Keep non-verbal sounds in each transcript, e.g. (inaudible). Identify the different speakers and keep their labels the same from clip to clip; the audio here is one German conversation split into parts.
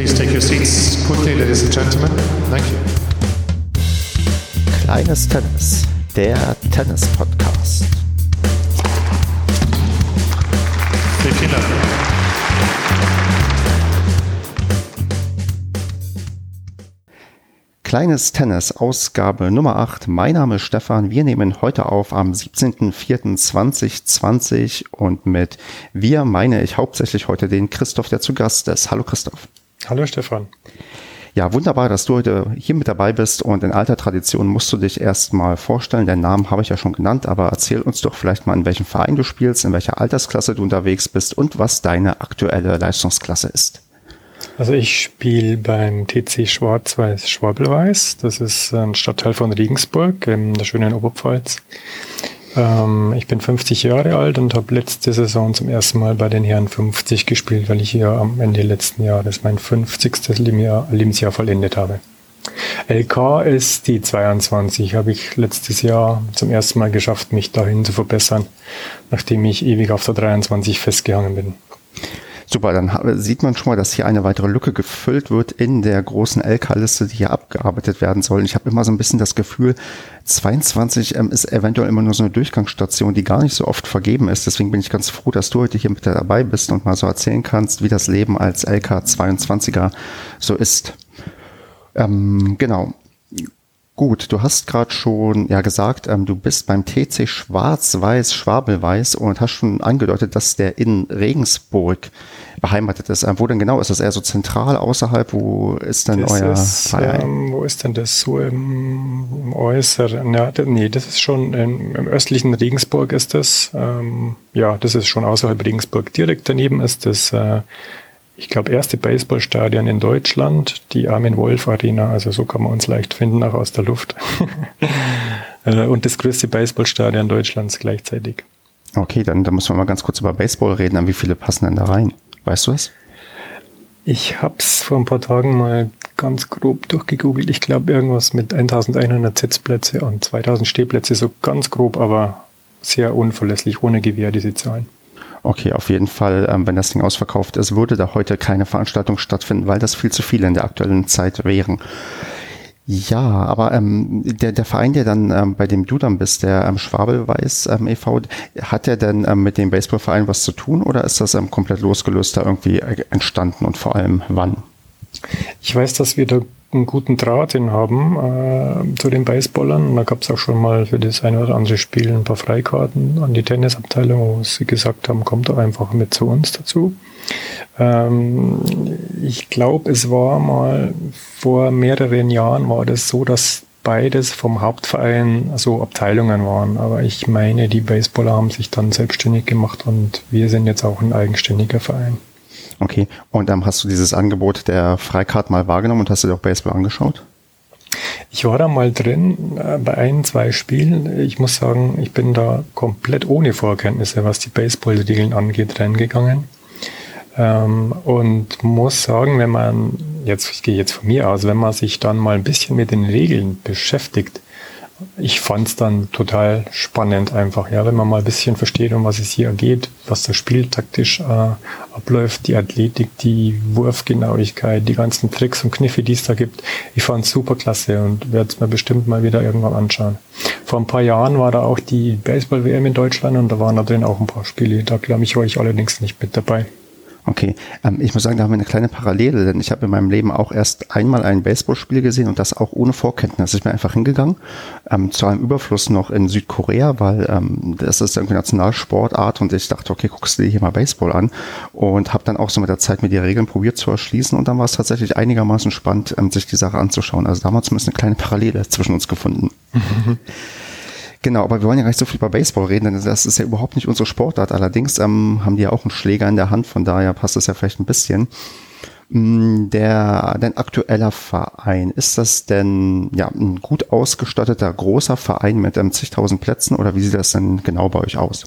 Speaker 1: Please take your seats quickly, ladies and gentlemen. Thank you.
Speaker 2: Kleines Tennis, der Tennis-Podcast.
Speaker 1: Vielen Dank.
Speaker 2: Kleines Tennis, Ausgabe Nummer 8. Mein Name ist Stefan. Wir nehmen heute auf am 17.04.2020 und mit wir meine ich hauptsächlich heute den Christoph, der zu Gast ist. Hallo Christoph.
Speaker 3: Hallo Stefan.
Speaker 2: Ja, wunderbar, dass du heute hier mit dabei bist und in alter Tradition musst du dich erstmal vorstellen. Den Namen habe ich ja schon genannt, aber erzähl uns doch vielleicht mal, in welchem Verein du spielst, in welcher Altersklasse du unterwegs bist und was deine aktuelle Leistungsklasse ist.
Speaker 3: Also ich spiele beim TC Schwarz-Weiß Schwabelweiß. Das ist ein Stadtteil von Regensburg in der schönen Oberpfalz. Ähm, ich bin 50 Jahre alt und habe letzte Saison zum ersten Mal bei den Herren 50 gespielt, weil ich hier am Ende letzten Jahres mein 50. Lebensjahr, vollendet habe. LK ist die 22. Habe ich letztes Jahr zum ersten Mal geschafft, mich dahin zu verbessern, nachdem ich ewig auf der 23 festgehangen bin.
Speaker 2: Super, dann sieht man schon mal, dass hier eine weitere Lücke gefüllt wird in der großen LK-Liste, die hier abgearbeitet werden soll. Ich habe immer so ein bisschen das Gefühl, 22 ähm, ist eventuell immer nur so eine Durchgangsstation, die gar nicht so oft vergeben ist. Deswegen bin ich ganz froh, dass du heute hier mit dabei bist und mal so erzählen kannst, wie das Leben als LK22er so ist. Ähm, genau. Gut, du hast gerade schon ja gesagt, ähm, du bist beim TC Schwarz-Weiß Schwabelweiß und hast schon angedeutet, dass der in Regensburg beheimatet ist. Ähm, wo denn genau ist das? Eher so zentral außerhalb? Wo ist denn
Speaker 3: das
Speaker 2: euer
Speaker 3: ist,
Speaker 2: Verein?
Speaker 3: Ähm, wo ist denn das so im, im äußeren? Ja, nee, das ist schon im, im östlichen Regensburg ist das. Ähm, ja, das ist schon außerhalb Regensburg. Direkt daneben ist das äh, ich glaube, erste Baseballstadion in Deutschland, die Armin Wolf Arena. Also so kann man uns leicht finden, auch aus der Luft. (laughs) Äh, und das größte Baseballstadion Deutschlands gleichzeitig.
Speaker 2: Okay, dann, dann müssen wir mal ganz kurz über Baseball reden. An wie viele passen denn da rein? Weißt du es?
Speaker 3: Ich habe es vor ein paar Tagen mal ganz grob durchgegoogelt. Ich glaube, irgendwas mit 1100 Sitzplätze und 2000 Stehplätze, so ganz grob, aber sehr unverlässlich, ohne Gewehr, diese Zahlen.
Speaker 2: Okay, auf jeden Fall, ähm, wenn das Ding ausverkauft ist, würde da heute keine Veranstaltung stattfinden, weil das viel zu viele in der aktuellen Zeit wären. Ja, aber ähm, der, der Verein, der dann ähm, bei dem du dann bist, der ähm, Schwabelweiß ähm, e.V., hat der denn ähm, mit dem Baseballverein was zu tun oder ist das ähm, komplett losgelöst da irgendwie äh, entstanden und vor allem wann?
Speaker 3: Ich weiß, dass wir da einen guten Draht hin haben äh, zu den Baseballern. Und da gab es auch schon mal für das eine oder andere Spiel ein paar Freikarten an die Tennisabteilung, wo sie gesagt haben, kommt doch einfach mit zu uns dazu. Ähm, ich glaube, es war mal vor mehreren Jahren war das so, dass beides vom Hauptverein so Abteilungen waren. Aber ich meine, die Baseballer haben sich dann selbstständig gemacht und wir sind jetzt auch ein eigenständiger Verein.
Speaker 2: Okay, und dann ähm, hast du dieses Angebot der Freikarte mal wahrgenommen und hast du dir auch Baseball angeschaut?
Speaker 3: Ich war da mal drin äh, bei ein, zwei Spielen. Ich muss sagen, ich bin da komplett ohne Vorkenntnisse, was die Baseball-Regeln angeht, reingegangen. Ähm, und muss sagen, wenn man, jetzt, ich gehe jetzt von mir aus, wenn man sich dann mal ein bisschen mit den Regeln beschäftigt, ich fand es dann total spannend einfach, ja, wenn man mal ein bisschen versteht, um was es hier geht, was das Spiel taktisch äh, abläuft, die Athletik, die Wurfgenauigkeit, die ganzen Tricks und Kniffe, die es da gibt. Ich fand es super klasse und werde es mir bestimmt mal wieder irgendwann anschauen. Vor ein paar Jahren war da auch die Baseball-WM in Deutschland und da waren da drin auch ein paar Spiele. Da glaube ich, war ich allerdings nicht mit dabei.
Speaker 2: Okay, ähm, ich muss sagen, da haben wir eine kleine Parallele, denn ich habe in meinem Leben auch erst einmal ein Baseballspiel gesehen und das auch ohne Vorkenntnis. Ich bin einfach hingegangen, ähm, zu einem Überfluss noch in Südkorea, weil ähm, das ist irgendwie Nationalsportart und ich dachte, okay, guckst du dir hier mal Baseball an und habe dann auch so mit der Zeit mir die Regeln probiert zu erschließen und dann war es tatsächlich einigermaßen spannend, ähm, sich die Sache anzuschauen. Also da haben wir zumindest eine kleine Parallele zwischen uns gefunden. (laughs) Genau, aber wir wollen ja gar nicht so viel über Baseball reden, denn das ist ja überhaupt nicht unsere Sportart. Allerdings ähm, haben die ja auch einen Schläger in der Hand, von daher passt das ja vielleicht ein bisschen. Mm, der, dein aktueller Verein, ist das denn ja ein gut ausgestatteter großer Verein mit ähm, zigtausend Plätzen oder wie sieht das denn genau bei euch aus?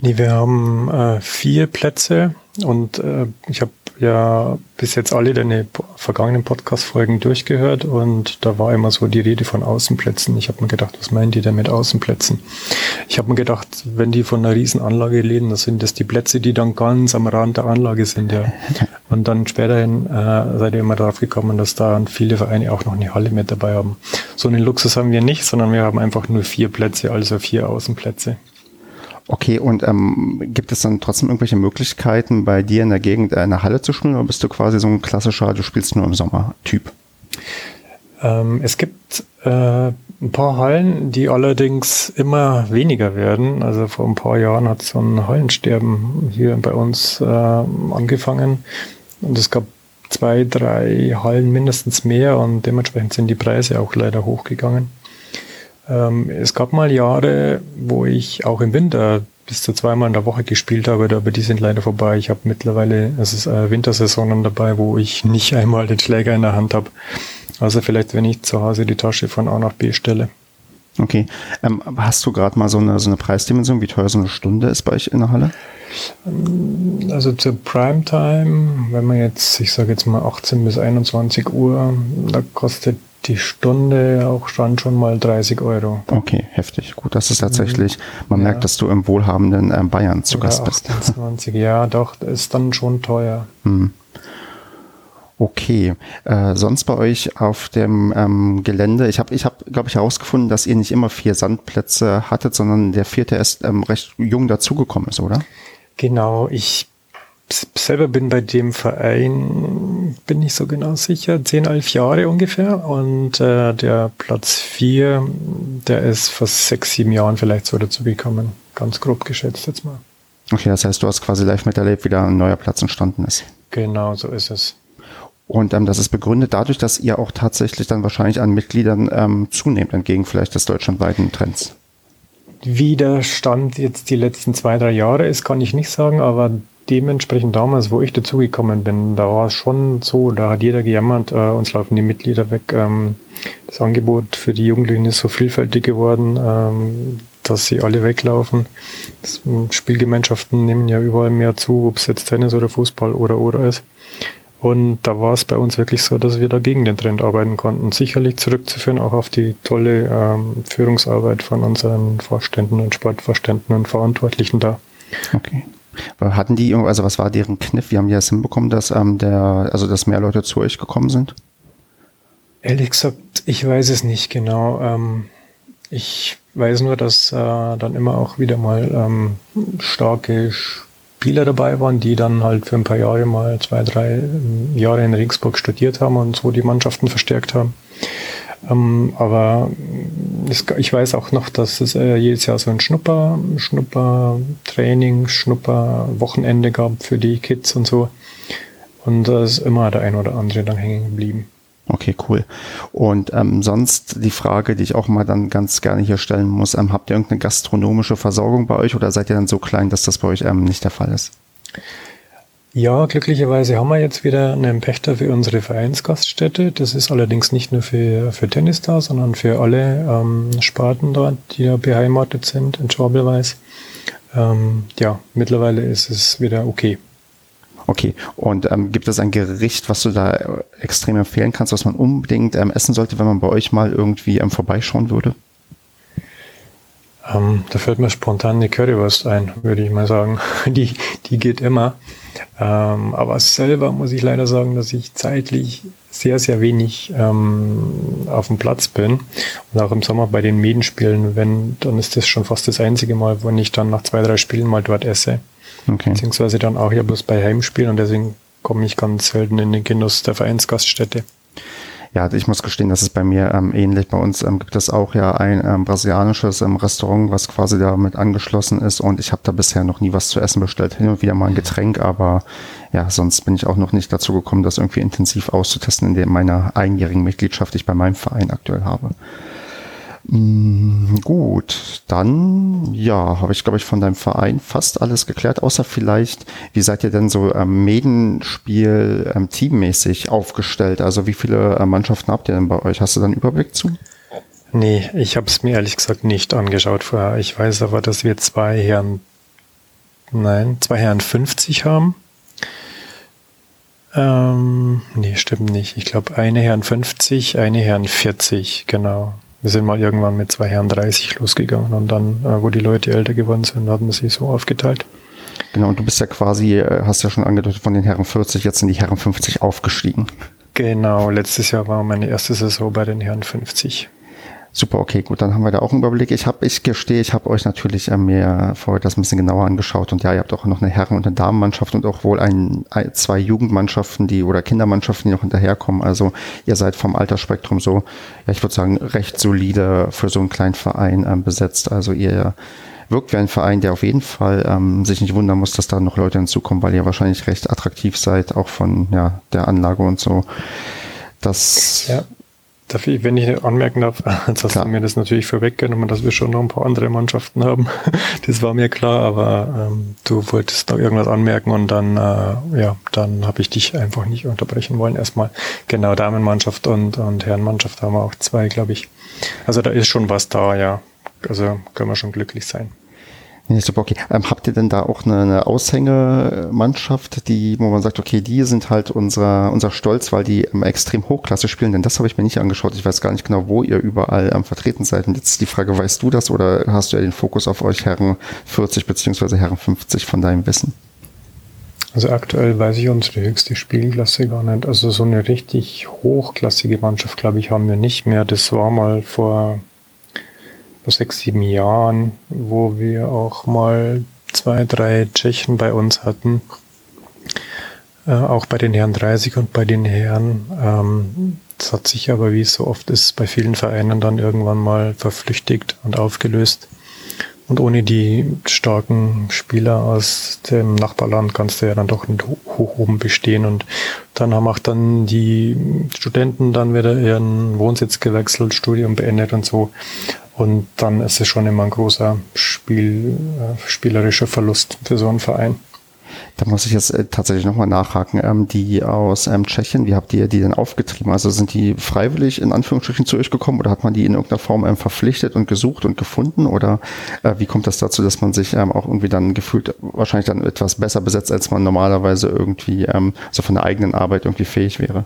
Speaker 3: Nee, wir haben äh, vier Plätze und äh, ich habe ja bis jetzt alle deine vergangenen Podcast-Folgen durchgehört und da war immer so die Rede von Außenplätzen. Ich habe mir gedacht, was meinen die denn mit Außenplätzen? Ich habe mir gedacht, wenn die von einer riesen Anlage reden, dann sind das die Plätze, die dann ganz am Rand der Anlage sind, ja. (laughs) Und dann späterhin äh, seid ihr immer darauf gekommen, dass da viele Vereine auch noch eine Halle mit dabei haben. So einen Luxus haben wir nicht, sondern wir haben einfach nur vier Plätze, also vier Außenplätze.
Speaker 2: Okay, und ähm, gibt es dann trotzdem irgendwelche Möglichkeiten, bei dir in der Gegend eine Halle zu spielen oder bist du quasi so ein klassischer, du spielst nur im Sommer-Typ?
Speaker 3: Ähm, es gibt äh, ein paar Hallen, die allerdings immer weniger werden. Also vor ein paar Jahren hat so ein Hallensterben hier bei uns äh, angefangen und es gab zwei, drei Hallen mindestens mehr und dementsprechend sind die Preise auch leider hochgegangen. Ähm, es gab mal Jahre, wo ich auch im Winter bis zu zweimal in der Woche gespielt habe, aber die sind leider vorbei. Ich habe mittlerweile, es ist äh, Wintersaisonen dabei, wo ich nicht (laughs) einmal den Schläger in der Hand habe. Also vielleicht, wenn ich zu Hause die Tasche von A nach B stelle.
Speaker 2: Okay. Ähm, hast du gerade mal so eine, so eine Preisdimension, wie teuer so eine Stunde ist bei euch in der Halle?
Speaker 3: Also zur Primetime, wenn man jetzt, ich sage jetzt mal 18 bis 21 Uhr, da kostet die Stunde auch stand schon mal 30 Euro.
Speaker 2: Okay, heftig. Gut, das ist tatsächlich, man ja. merkt, dass du im wohlhabenden ähm, Bayern zu Gast bist. (laughs)
Speaker 3: 20, ja, doch, ist dann schon teuer.
Speaker 2: Hm. Okay, äh, sonst bei euch auf dem ähm, Gelände, ich habe, ich hab, glaube ich, herausgefunden, dass ihr nicht immer vier Sandplätze hattet, sondern der vierte erst ähm, recht jung dazugekommen ist, oder?
Speaker 3: Genau, ich selber bin bei dem Verein, bin nicht so genau sicher, 10, 11 Jahre ungefähr. Und äh, der Platz 4, der ist vor sechs, sieben Jahren vielleicht so dazugekommen. Ganz grob geschätzt jetzt mal.
Speaker 2: Okay, das heißt, du hast quasi live miterlebt, wie da ein neuer Platz entstanden ist.
Speaker 3: Genau, so ist es.
Speaker 2: Und ähm, das ist begründet dadurch, dass ihr auch tatsächlich dann wahrscheinlich an Mitgliedern ähm, zunehmt, entgegen vielleicht des deutschlandweiten Trends.
Speaker 3: Wie der Stand jetzt die letzten zwei, drei Jahre ist, kann ich nicht sagen, aber dementsprechend damals, wo ich dazugekommen bin, da war es schon so, da hat jeder gejammert, äh, uns laufen die Mitglieder weg. Ähm, das Angebot für die Jugendlichen ist so vielfältig geworden, ähm, dass sie alle weglaufen. Das, ähm, Spielgemeinschaften nehmen ja überall mehr zu, ob es jetzt Tennis oder Fußball oder oder ist. Und da war es bei uns wirklich so, dass wir dagegen den Trend arbeiten konnten. Sicherlich zurückzuführen auch auf die tolle ähm, Führungsarbeit von unseren Vorständen und Sportvorständen und Verantwortlichen da.
Speaker 2: Okay. Hatten die, also was war deren Kniff? Wie haben die das hinbekommen, dass ähm, der, also dass mehr Leute zu euch gekommen sind?
Speaker 3: Ehrlich gesagt, ich weiß es nicht genau. Ähm, ich weiß nur, dass äh, dann immer auch wieder mal ähm, starke Spieler dabei waren, die dann halt für ein paar Jahre mal zwei, drei ähm, Jahre in Regensburg studiert haben und so die Mannschaften verstärkt haben. Ähm, aber es, ich weiß auch noch, dass es äh, jedes Jahr so ein Schnupper, Schnupper-Training, Schnupper-Wochenende gab für die Kids und so. Und da ist immer der ein oder andere dann hängen geblieben.
Speaker 2: Okay, cool. Und ähm, sonst die Frage, die ich auch mal dann ganz gerne hier stellen muss, ähm, habt ihr irgendeine gastronomische Versorgung bei euch oder seid ihr dann so klein, dass das bei euch ähm, nicht der Fall ist?
Speaker 3: Ja, glücklicherweise haben wir jetzt wieder einen Pächter für unsere Vereinsgaststätte. Das ist allerdings nicht nur für, für Tennis da, sondern für alle ähm, Sparten dort, die da beheimatet sind in Schwabelweiß. Ähm, ja, mittlerweile ist es wieder okay.
Speaker 2: Okay, und ähm, gibt es ein Gericht, was du da äh, extrem empfehlen kannst, was man unbedingt ähm, essen sollte, wenn man bei euch mal irgendwie ähm, vorbeischauen würde?
Speaker 3: Ähm, da fällt mir spontan eine Currywurst ein, würde ich mal sagen. (laughs) Die, die geht immer. Ähm, aber selber muss ich leider sagen, dass ich zeitlich sehr, sehr wenig ähm, auf dem Platz bin. Und auch im Sommer bei den Medenspielen, wenn, dann ist das schon fast das einzige Mal, wenn ich dann nach zwei, drei Spielen mal dort esse. Okay. Beziehungsweise dann auch ja bloß bei Heimspielen und deswegen komme ich ganz selten in den Genuss der Vereinsgaststätte.
Speaker 2: Ja, ich muss gestehen, das ist bei mir ähm, ähnlich. Bei uns ähm, gibt es auch ja ein ähm, brasilianisches ähm, Restaurant, was quasi damit angeschlossen ist und ich habe da bisher noch nie was zu essen bestellt. Hin und wieder mal ein Getränk, aber ja, sonst bin ich auch noch nicht dazu gekommen, das irgendwie intensiv auszutesten in meiner einjährigen Mitgliedschaft, die ich bei meinem Verein aktuell habe. Mm, gut, dann ja, habe ich glaube ich von deinem Verein fast alles geklärt, außer vielleicht, wie seid ihr denn so ähm, Medenspiel ähm, teammäßig aufgestellt? Also wie viele äh, Mannschaften habt ihr denn bei euch? Hast du da einen Überblick zu?
Speaker 3: Nee, ich habe es mir ehrlich gesagt nicht angeschaut vorher. Ich weiß aber, dass wir zwei Herren, nein, zwei Herren 50 haben. Ähm, nee, stimmt nicht. Ich glaube, eine Herren 50, eine Herren 40, genau. Wir sind mal irgendwann mit zwei Herren 30 losgegangen und dann, äh, wo die Leute älter geworden sind, hatten wir sie so aufgeteilt.
Speaker 2: Genau, und du bist ja quasi, äh, hast ja schon angedeutet, von den Herren 40 jetzt in die Herren 50 aufgestiegen.
Speaker 3: Genau, letztes Jahr war meine erste Saison bei den Herren 50.
Speaker 2: Super, okay, gut, dann haben wir da auch einen Überblick. Ich habe, ich gestehe, ich habe euch natürlich äh, mir vorher das ein bisschen genauer angeschaut und ja, ihr habt auch noch eine Herren- und eine Damenmannschaft und auch wohl ein, ein, zwei Jugendmannschaften, die oder Kindermannschaften, die noch hinterherkommen. Also ihr seid vom Altersspektrum so, ja, ich würde sagen, recht solide für so einen kleinen Verein ähm, besetzt. Also ihr wirkt wie ein Verein, der auf jeden Fall ähm, sich nicht wundern muss, dass da noch Leute hinzukommen, weil ihr wahrscheinlich recht attraktiv seid, auch von ja, der Anlage und so. Das
Speaker 3: ja. Darf ich, wenn ich anmerken darf, (laughs) jetzt hast klar. du mir das natürlich vorweggenommen, dass wir schon noch ein paar andere Mannschaften haben. (laughs) Das war mir klar, aber ähm, du wolltest noch irgendwas anmerken und dann, äh, ja, dann habe ich dich einfach nicht unterbrechen wollen. Erstmal genau Damenmannschaft und, und Herrenmannschaft haben wir auch zwei, glaube ich. Also da ist schon was da, ja. Also können wir schon glücklich sein.
Speaker 2: Nee, super, okay. Ähm, habt ihr denn da auch eine, eine Aushängemannschaft, die, wo man sagt, okay, die sind halt unser, unser Stolz, weil die ähm, extrem Hochklasse spielen? Denn das habe ich mir nicht angeschaut. Ich weiß gar nicht genau, wo ihr überall ähm, vertreten seid. Und jetzt die Frage, weißt du das oder hast du ja den Fokus auf euch Herren 40 beziehungsweise Herren 50 von deinem Wissen?
Speaker 3: Also aktuell weiß ich unsere höchste Spielklasse gar nicht. Also so eine richtig hochklassige Mannschaft, glaube ich, haben wir nicht mehr. Das war mal vor vor sechs, sieben Jahren, wo wir auch mal zwei, drei Tschechen bei uns hatten. Äh, auch bei den Herren 30 und bei den Herren. Ähm, das hat sich aber, wie es so oft ist, bei vielen Vereinen dann irgendwann mal verflüchtigt und aufgelöst. Und ohne die starken Spieler aus dem Nachbarland kannst du ja dann doch nicht hoch oben bestehen. Und dann haben auch dann die Studenten dann wieder ihren Wohnsitz gewechselt, Studium beendet und so. Und dann ist es schon immer ein großer Spiel, äh, spielerischer Verlust für so einen Verein.
Speaker 2: Da muss ich jetzt äh, tatsächlich nochmal nachhaken. Ähm, die aus ähm, Tschechien, wie habt ihr die denn aufgetrieben? Also sind die freiwillig in Anführungsstrichen zu euch gekommen oder hat man die in irgendeiner Form ähm, verpflichtet und gesucht und gefunden? Oder äh, wie kommt das dazu, dass man sich ähm, auch irgendwie dann gefühlt wahrscheinlich dann etwas besser besetzt, als man normalerweise irgendwie ähm, so von der eigenen Arbeit irgendwie fähig wäre?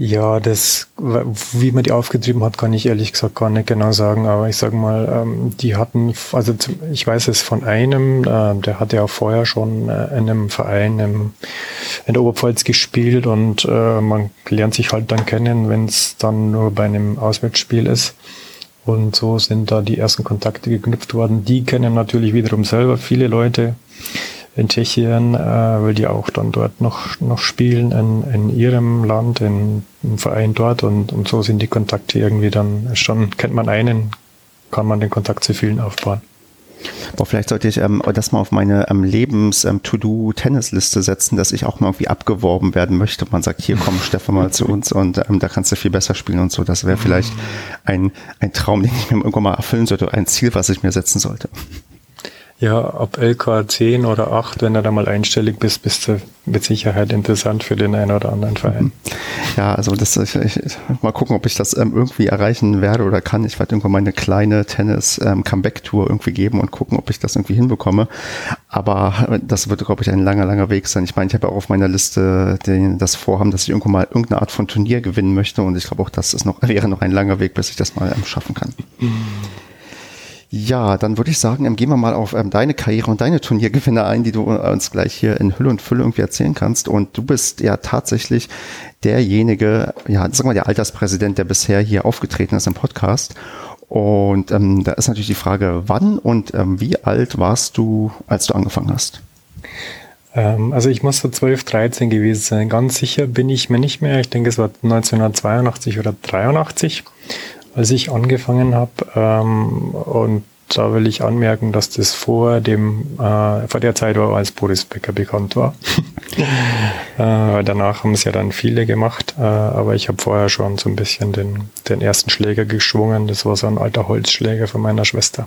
Speaker 3: Ja, das, wie man die aufgetrieben hat, kann ich ehrlich gesagt gar nicht genau sagen. Aber ich sage mal, ähm, die hatten, also ich weiß es von einem, äh, der hat ja vorher schon äh, in einem Verein in der Oberpfalz gespielt und äh, man lernt sich halt dann kennen, wenn es dann nur bei einem Auswärtsspiel ist. Und so sind da die ersten Kontakte geknüpft worden. Die kennen natürlich wiederum selber viele Leute in Tschechien, äh, weil die auch dann dort noch, noch spielen in, in ihrem Land, in, im Verein dort und, und so sind die Kontakte irgendwie dann schon, kennt man einen, kann man den Kontakt zu vielen aufbauen.
Speaker 2: Boah, vielleicht sollte ich ähm, das mal auf meine ähm, Lebens-To-Do-Tennisliste ähm, setzen, dass ich auch mal irgendwie abgeworben werden möchte. Man sagt, hier komm, Stefan mal zu uns und ähm, da kannst du viel besser spielen und so. Das wäre vielleicht ein, ein Traum, den ich mir irgendwann mal erfüllen sollte, ein Ziel, was ich mir setzen sollte.
Speaker 3: Ja, ab LK 10 oder 8, wenn du da mal einstellig bist, bist du mit Sicherheit interessant für den einen oder anderen Verein.
Speaker 2: Ja, also das ich, ich, mal gucken, ob ich das ähm, irgendwie erreichen werde oder kann. Ich werde irgendwann mal eine kleine Tennis-Comeback-Tour ähm, irgendwie geben und gucken, ob ich das irgendwie hinbekomme. Aber das wird, glaube ich, ein langer, langer Weg sein. Ich meine, ich habe auch auf meiner Liste den, das Vorhaben, dass ich irgendwann mal irgendeine Art von Turnier gewinnen möchte und ich glaube auch, das ist noch, (laughs) wäre noch ein langer Weg, bis ich das mal ähm, schaffen kann. Ja, dann würde ich sagen, ähm, gehen wir mal auf ähm, deine Karriere und deine Turniergewinne ein, die du äh, uns gleich hier in Hülle und Fülle irgendwie erzählen kannst. Und du bist ja tatsächlich derjenige, ja, sagen wir der Alterspräsident, der bisher hier aufgetreten ist im Podcast. Und ähm, da ist natürlich die Frage, wann und ähm, wie alt warst du, als du angefangen hast?
Speaker 3: Ähm, also ich muss so 12, 13 gewesen sein. Ganz sicher bin ich mir nicht mehr. Ich denke, es war 1982 oder 83 als ich angefangen habe. Ähm, und da will ich anmerken, dass das vor dem, äh, vor der Zeit war, als Boris Becker bekannt war. (laughs) äh, danach haben es ja dann viele gemacht, äh, aber ich habe vorher schon so ein bisschen den, den ersten Schläger geschwungen. Das war so ein alter Holzschläger von meiner Schwester.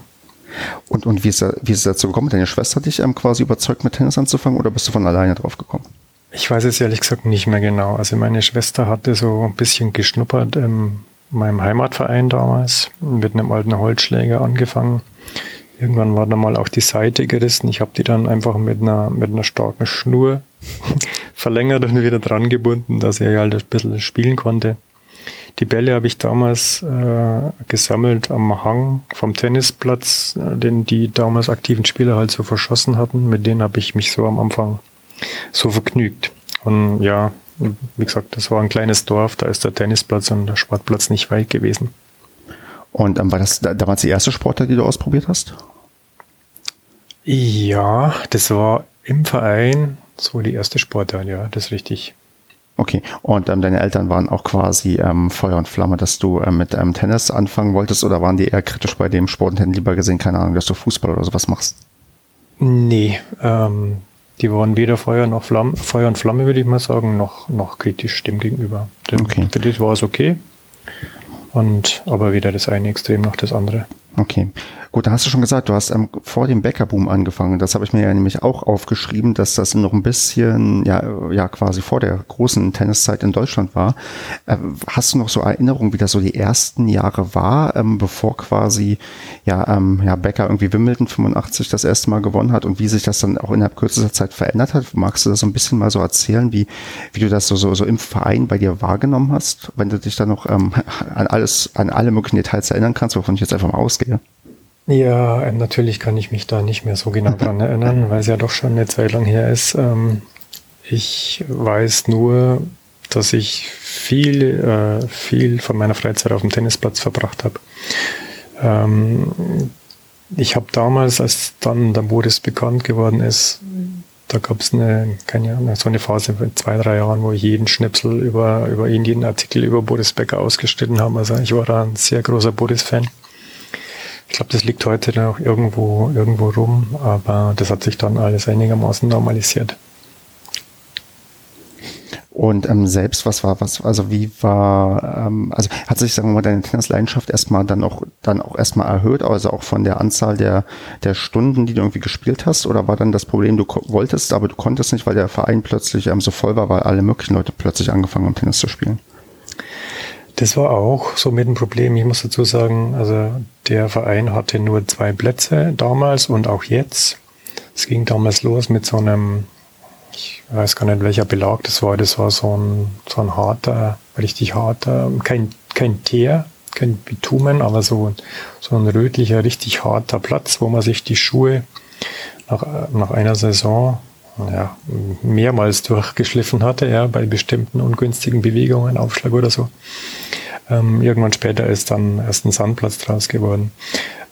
Speaker 2: Und, und wie, ist, wie ist es dazu gekommen? Deine Schwester dich ähm, quasi überzeugt, mit Tennis anzufangen oder bist du von alleine drauf gekommen?
Speaker 3: Ich weiß es ehrlich gesagt nicht mehr genau. Also meine Schwester hatte so ein bisschen geschnuppert im meinem Heimatverein damals mit einem alten Holzschläger angefangen. Irgendwann war da mal auch die Seite gerissen. Ich habe die dann einfach mit einer, mit einer starken Schnur (laughs) verlängert und wieder dran gebunden, dass er halt ein bisschen spielen konnte. Die Bälle habe ich damals äh, gesammelt am Hang vom Tennisplatz, äh, den die damals aktiven Spieler halt so verschossen hatten. Mit denen habe ich mich so am Anfang so vergnügt. Und ja, wie gesagt, das war ein kleines Dorf, da ist der Tennisplatz und der Sportplatz nicht weit gewesen.
Speaker 2: Und ähm, war das damals die erste Sportart, die du ausprobiert hast?
Speaker 3: Ja, das war im Verein so die erste Sportart, ja, das ist richtig.
Speaker 2: Okay, und ähm, deine Eltern waren auch quasi ähm, Feuer und Flamme, dass du ähm, mit ähm, Tennis anfangen wolltest oder waren die eher kritisch bei dem Sport und hätten lieber gesehen, keine Ahnung, dass du Fußball oder sowas machst?
Speaker 3: Nee, ähm, die waren weder Feuer noch Flamme, Feuer und Flamme, würde ich mal sagen, noch, noch kritisch dem gegenüber. Dem, okay. Für dich war es okay. Und aber weder das eine Extrem noch das andere.
Speaker 2: Okay. Gut, da hast du schon gesagt, du hast ähm, vor dem Bäckerboom angefangen. Das habe ich mir ja nämlich auch aufgeschrieben, dass das noch ein bisschen, ja, ja, quasi vor der großen Tenniszeit in Deutschland war. Äh, hast du noch so Erinnerungen, wie das so die ersten Jahre war, ähm, bevor quasi, ja, ähm, ja, Becker irgendwie Wimbledon 85 das erste Mal gewonnen hat und wie sich das dann auch innerhalb kürzester Zeit verändert hat? Magst du das so ein bisschen mal so erzählen, wie, wie du das so, so, so im Verein bei dir wahrgenommen hast, wenn du dich da noch ähm, (laughs) an alles, an alle möglichen Details erinnern kannst, wovon ich jetzt einfach mal ausgehe?
Speaker 3: Ja, ähm, natürlich kann ich mich da nicht mehr so genau dran (laughs) erinnern, weil es ja doch schon eine Zeit lang her ist. Ähm, ich weiß nur, dass ich viel, äh, viel von meiner Freizeit auf dem Tennisplatz verbracht habe. Ähm, ich habe damals, als dann der Boris bekannt geworden ist, da gab es eine, keine Ahnung, so eine Phase von zwei, drei Jahren, wo ich jeden Schnipsel über, über ihn, jeden Artikel über Boris Becker ausgeschnitten habe. Also ich war da ein sehr großer Boris-Fan. Ich glaube, das liegt heute noch irgendwo, irgendwo rum, aber das hat sich dann alles einigermaßen normalisiert.
Speaker 2: Und ähm, selbst, was war, was, also wie war, ähm, also hat sich, sagen wir mal, deine Tennisleidenschaft erstmal dann auch, dann auch erstmal erhöht, also auch von der Anzahl der, der Stunden, die du irgendwie gespielt hast, oder war dann das Problem, du wolltest, aber du konntest nicht, weil der Verein plötzlich ähm, so voll war, weil alle möglichen Leute plötzlich angefangen haben, Tennis zu spielen?
Speaker 3: Das war auch so mit dem Problem. Ich muss dazu sagen, also der Verein hatte nur zwei Plätze damals und auch jetzt. Es ging damals los mit so einem, ich weiß gar nicht welcher Belag das war. Das war so ein, so ein harter, richtig harter, kein, kein Teer, kein Bitumen, aber so, so ein rötlicher, richtig harter Platz, wo man sich die Schuhe nach, nach einer Saison ja, mehrmals durchgeschliffen hatte, ja, bei bestimmten ungünstigen Bewegungen, Aufschlag oder so. Ähm, irgendwann später ist dann erst ein Sandplatz draus geworden.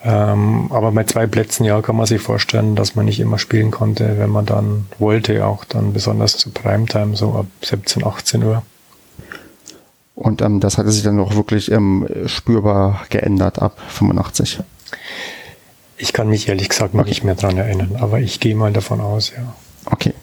Speaker 3: Ähm, aber bei zwei Plätzen, ja, kann man sich vorstellen, dass man nicht immer spielen konnte, wenn man dann wollte, auch dann besonders zu Primetime, so ab 17, 18 Uhr.
Speaker 2: Und ähm, das hatte sich dann auch wirklich ähm, spürbar geändert ab 85.
Speaker 3: Ich kann mich ehrlich gesagt okay. nicht mehr dran erinnern, aber ich gehe mal davon aus, ja.
Speaker 2: Okay,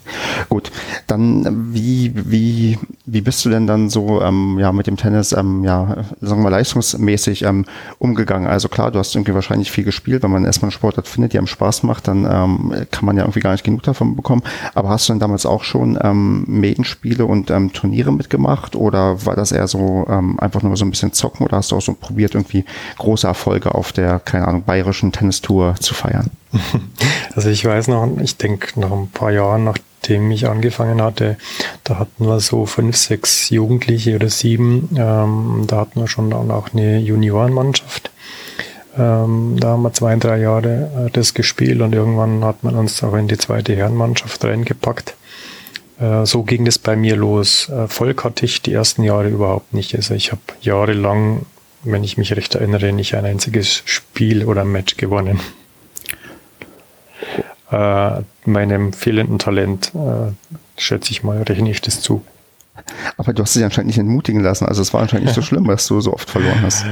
Speaker 2: gut. Dann wie wie wie bist du denn dann so ähm, ja mit dem Tennis ähm, ja sagen wir leistungsmäßig ähm, umgegangen? Also klar, du hast irgendwie wahrscheinlich viel gespielt, wenn man erstmal einen Sportart findet, die einem Spaß macht, dann ähm, kann man ja irgendwie gar nicht genug davon bekommen. Aber hast du denn damals auch schon ähm, Medenspiele und ähm, Turniere mitgemacht oder war das eher so ähm, einfach nur so ein bisschen zocken oder hast du auch so probiert irgendwie große Erfolge auf der keine Ahnung bayerischen Tennistour zu feiern? (laughs)
Speaker 3: Also ich weiß noch, ich denke nach ein paar Jahren, nachdem ich angefangen hatte, da hatten wir so fünf, sechs Jugendliche oder sieben. Ähm, da hatten wir schon dann auch eine Juniorenmannschaft. Ähm, da haben wir zwei, drei Jahre äh, das gespielt und irgendwann hat man uns auch in die zweite Herrenmannschaft reingepackt. Äh, so ging das bei mir los. Erfolg hatte ich die ersten Jahre überhaupt nicht. Also ich habe jahrelang, wenn ich mich recht erinnere, nicht ein einziges Spiel oder Match gewonnen äh, meinem fehlenden Talent, äh, schätze ich mal, rechne ich das zu.
Speaker 2: Aber du hast dich anscheinend nicht entmutigen lassen. Also es war anscheinend nicht so (laughs) schlimm, dass du so oft verloren hast.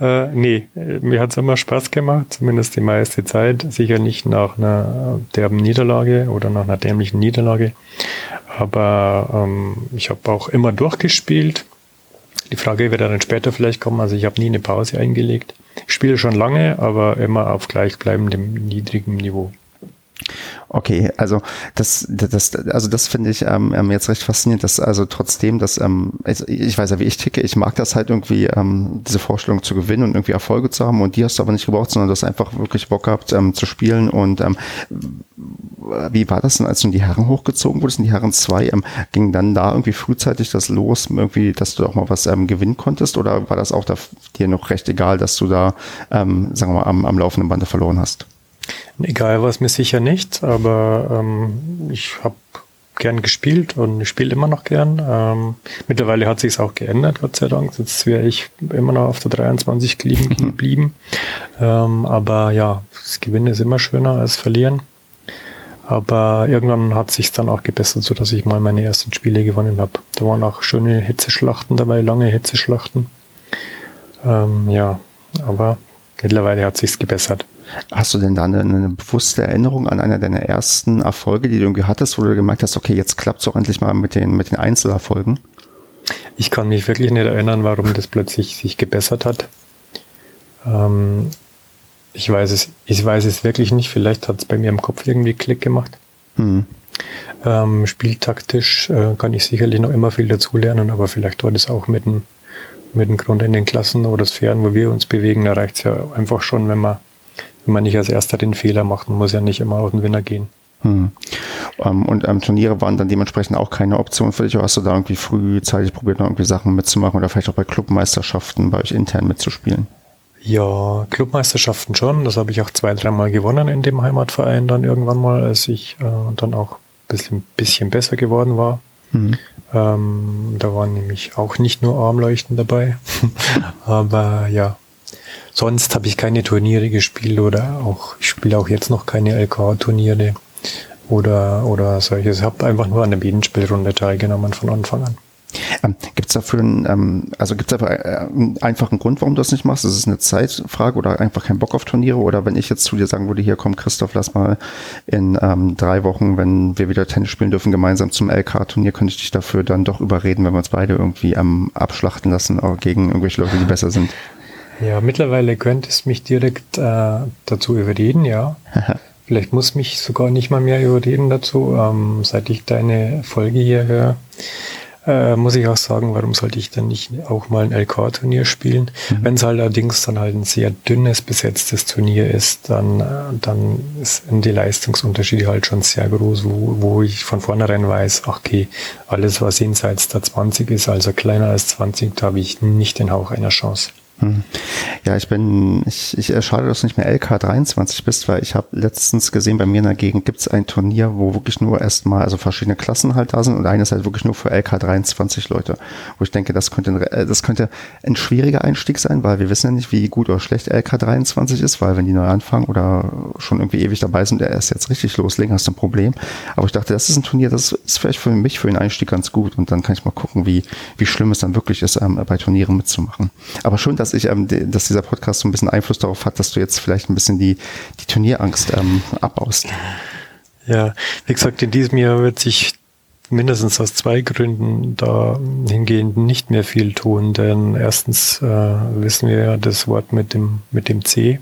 Speaker 3: Äh, nee, mir hat es immer Spaß gemacht, zumindest die meiste Zeit. Sicher nicht nach einer derben Niederlage oder nach einer dämlichen Niederlage. Aber ähm, ich habe auch immer durchgespielt. Die Frage wird dann später vielleicht kommen. Also ich habe nie eine Pause eingelegt. Ich spiele schon lange, aber immer auf gleichbleibendem niedrigem Niveau.
Speaker 2: Okay, also das, das, also das finde ich ähm, ähm, jetzt recht faszinierend, dass also trotzdem, dass ähm, ich weiß ja, wie ich ticke, ich mag das halt irgendwie, ähm, diese Vorstellung zu gewinnen und irgendwie Erfolge zu haben und die hast du aber nicht gebraucht, sondern du hast einfach wirklich Bock gehabt ähm, zu spielen und ähm, wie war das denn, als du in die Herren hochgezogen wurdest, in die Herren 2, ähm, ging dann da irgendwie frühzeitig das los, irgendwie, dass du auch mal was ähm, gewinnen konntest oder war das auch da, dir noch recht egal, dass du da, ähm, sagen wir mal, am, am laufenden Bande verloren hast?
Speaker 3: Egal was mir sicher nicht, aber ähm, ich habe gern gespielt und ich spiele immer noch gern. Ähm, mittlerweile hat sich auch geändert, Gott sei Dank. Jetzt wäre ich immer noch auf der 23 (laughs) geblieben. ähm, aber ja, das Gewinnen ist immer schöner als Verlieren. Aber irgendwann hat sich dann auch gebessert, so dass ich mal meine ersten Spiele gewonnen habe. Da waren auch schöne Hitzeschlachten dabei, lange Hitzeschlachten. Ähm, ja, aber mittlerweile hat sich's gebessert.
Speaker 2: Hast du denn da eine, eine, bewusste Erinnerung an einer deiner ersten Erfolge, die du irgendwie hattest, wo du gemerkt hast, okay, jetzt klappt es auch endlich mal mit den, mit den Einzelerfolgen?
Speaker 3: Ich kann mich wirklich nicht erinnern, warum das plötzlich sich gebessert hat. Ähm, ich weiß es, ich weiß es wirklich nicht. Vielleicht hat es bei mir im Kopf irgendwie Klick gemacht. Hm. Ähm, spieltaktisch äh, kann ich sicherlich noch immer viel dazulernen, aber vielleicht war das auch mit dem, mit dem Grund in den Klassen oder Sphären, wo wir uns bewegen. Da reicht es ja einfach schon, wenn man wenn man nicht als erster den Fehler macht, muss ja nicht immer auf den Winner gehen. Hm.
Speaker 2: Um, ähm, und ähm, Turniere waren dann dementsprechend auch keine Option für dich, oder hast du da irgendwie frühzeitig probiert, noch irgendwie Sachen mitzumachen oder vielleicht auch bei Clubmeisterschaften bei euch intern mitzuspielen?
Speaker 3: Ja, Clubmeisterschaften schon. Das habe ich auch zwei, dreimal gewonnen in dem Heimatverein dann irgendwann mal, als ich äh, dann auch ein bisschen, bisschen besser geworden war. Mhm. Ähm, da waren nämlich auch nicht nur Armleuchten dabei. (laughs) Aber ja, Sonst habe ich keine Turniere gespielt oder auch, ich spiele auch jetzt noch keine LK-Turniere oder, oder solches. Ich habe einfach nur an der Bienenspielrunde teilgenommen von Anfang an.
Speaker 2: Ähm, gibt es dafür einen, ähm, also gibt es dafür äh, einen einfachen Grund, warum du das nicht machst? Ist es eine Zeitfrage oder einfach kein Bock auf Turniere? Oder wenn ich jetzt zu dir sagen würde, hier komm Christoph, lass mal in ähm, drei Wochen, wenn wir wieder Tennis spielen dürfen, gemeinsam zum LK-Turnier, könnte ich dich dafür dann doch überreden, wenn wir uns beide irgendwie ähm, abschlachten lassen gegen irgendwelche Leute, die besser sind?
Speaker 3: Ja, mittlerweile könnte es mich direkt äh, dazu überreden, ja. (laughs) Vielleicht muss mich sogar nicht mal mehr überreden dazu. Ähm, seit ich deine Folge hier höre, äh, muss ich auch sagen, warum sollte ich dann nicht auch mal ein LK-Turnier spielen? Mhm. Wenn es allerdings dann halt ein sehr dünnes besetztes Turnier ist, dann, äh, dann sind die Leistungsunterschiede halt schon sehr groß, wo, wo ich von vornherein weiß, ach okay, alles was jenseits der 20 ist, also kleiner als 20, da habe ich nicht den Hauch einer Chance.
Speaker 2: Ja, ich bin, ich, ich schade, dass du nicht mehr LK23 bist, weil ich habe letztens gesehen, bei mir in der Gegend gibt es ein Turnier, wo wirklich nur erstmal, also verschiedene Klassen halt da sind und eines halt wirklich nur für LK23 Leute. Wo ich denke, das könnte, ein, äh, das könnte ein schwieriger Einstieg sein, weil wir wissen ja nicht, wie gut oder schlecht LK23 ist, weil wenn die neu anfangen oder schon irgendwie ewig dabei sind, der erst jetzt richtig loslegen, hast du ein Problem. Aber ich dachte, das ist ein Turnier, das ist vielleicht für mich für den Einstieg ganz gut und dann kann ich mal gucken, wie, wie schlimm es dann wirklich ist, ähm, bei Turnieren mitzumachen. Aber schön, dass dass ich, ähm, dass dieser Podcast so ein bisschen Einfluss darauf hat, dass du jetzt vielleicht ein bisschen die, die Turnierangst ähm, abbaust.
Speaker 3: Ja, wie gesagt, in diesem Jahr wird sich mindestens aus zwei Gründen da hingehend nicht mehr viel tun, denn erstens äh, wissen wir ja das Wort mit dem, mit dem C.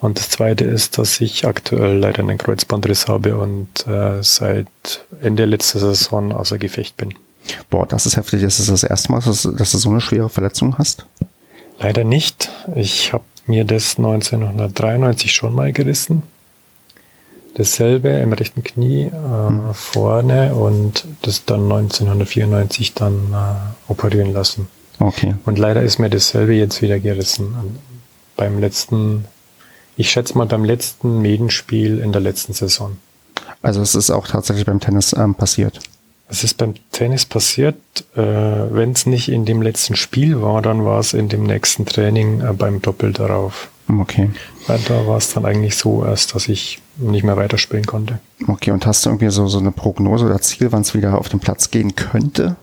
Speaker 3: Und das zweite ist, dass ich aktuell leider einen Kreuzbandriss habe und äh, seit Ende letzter Saison außer Gefecht bin.
Speaker 2: Boah, das ist heftig. Ist es das erste Mal, dass, dass du so eine schwere Verletzung hast?
Speaker 3: Leider nicht. Ich habe mir das 1993 schon mal gerissen. Dasselbe im rechten Knie äh, hm. vorne und das dann 1994 dann äh, operieren lassen.
Speaker 2: Okay.
Speaker 3: Und leider ist mir dasselbe jetzt wieder gerissen. Beim letzten, ich schätze mal beim letzten Medenspiel in der letzten Saison.
Speaker 2: Also es ist auch tatsächlich beim Tennis ähm, passiert.
Speaker 3: Es ist beim Tennis passiert, äh, wenn es nicht in dem letzten Spiel war, dann war es in dem nächsten Training äh, beim Doppel darauf.
Speaker 2: Okay.
Speaker 3: Weil da war es dann eigentlich so erst, dass ich nicht mehr weiterspielen konnte.
Speaker 2: Okay, und hast du irgendwie so, so eine Prognose oder Ziel, wann es wieder auf den Platz gehen könnte?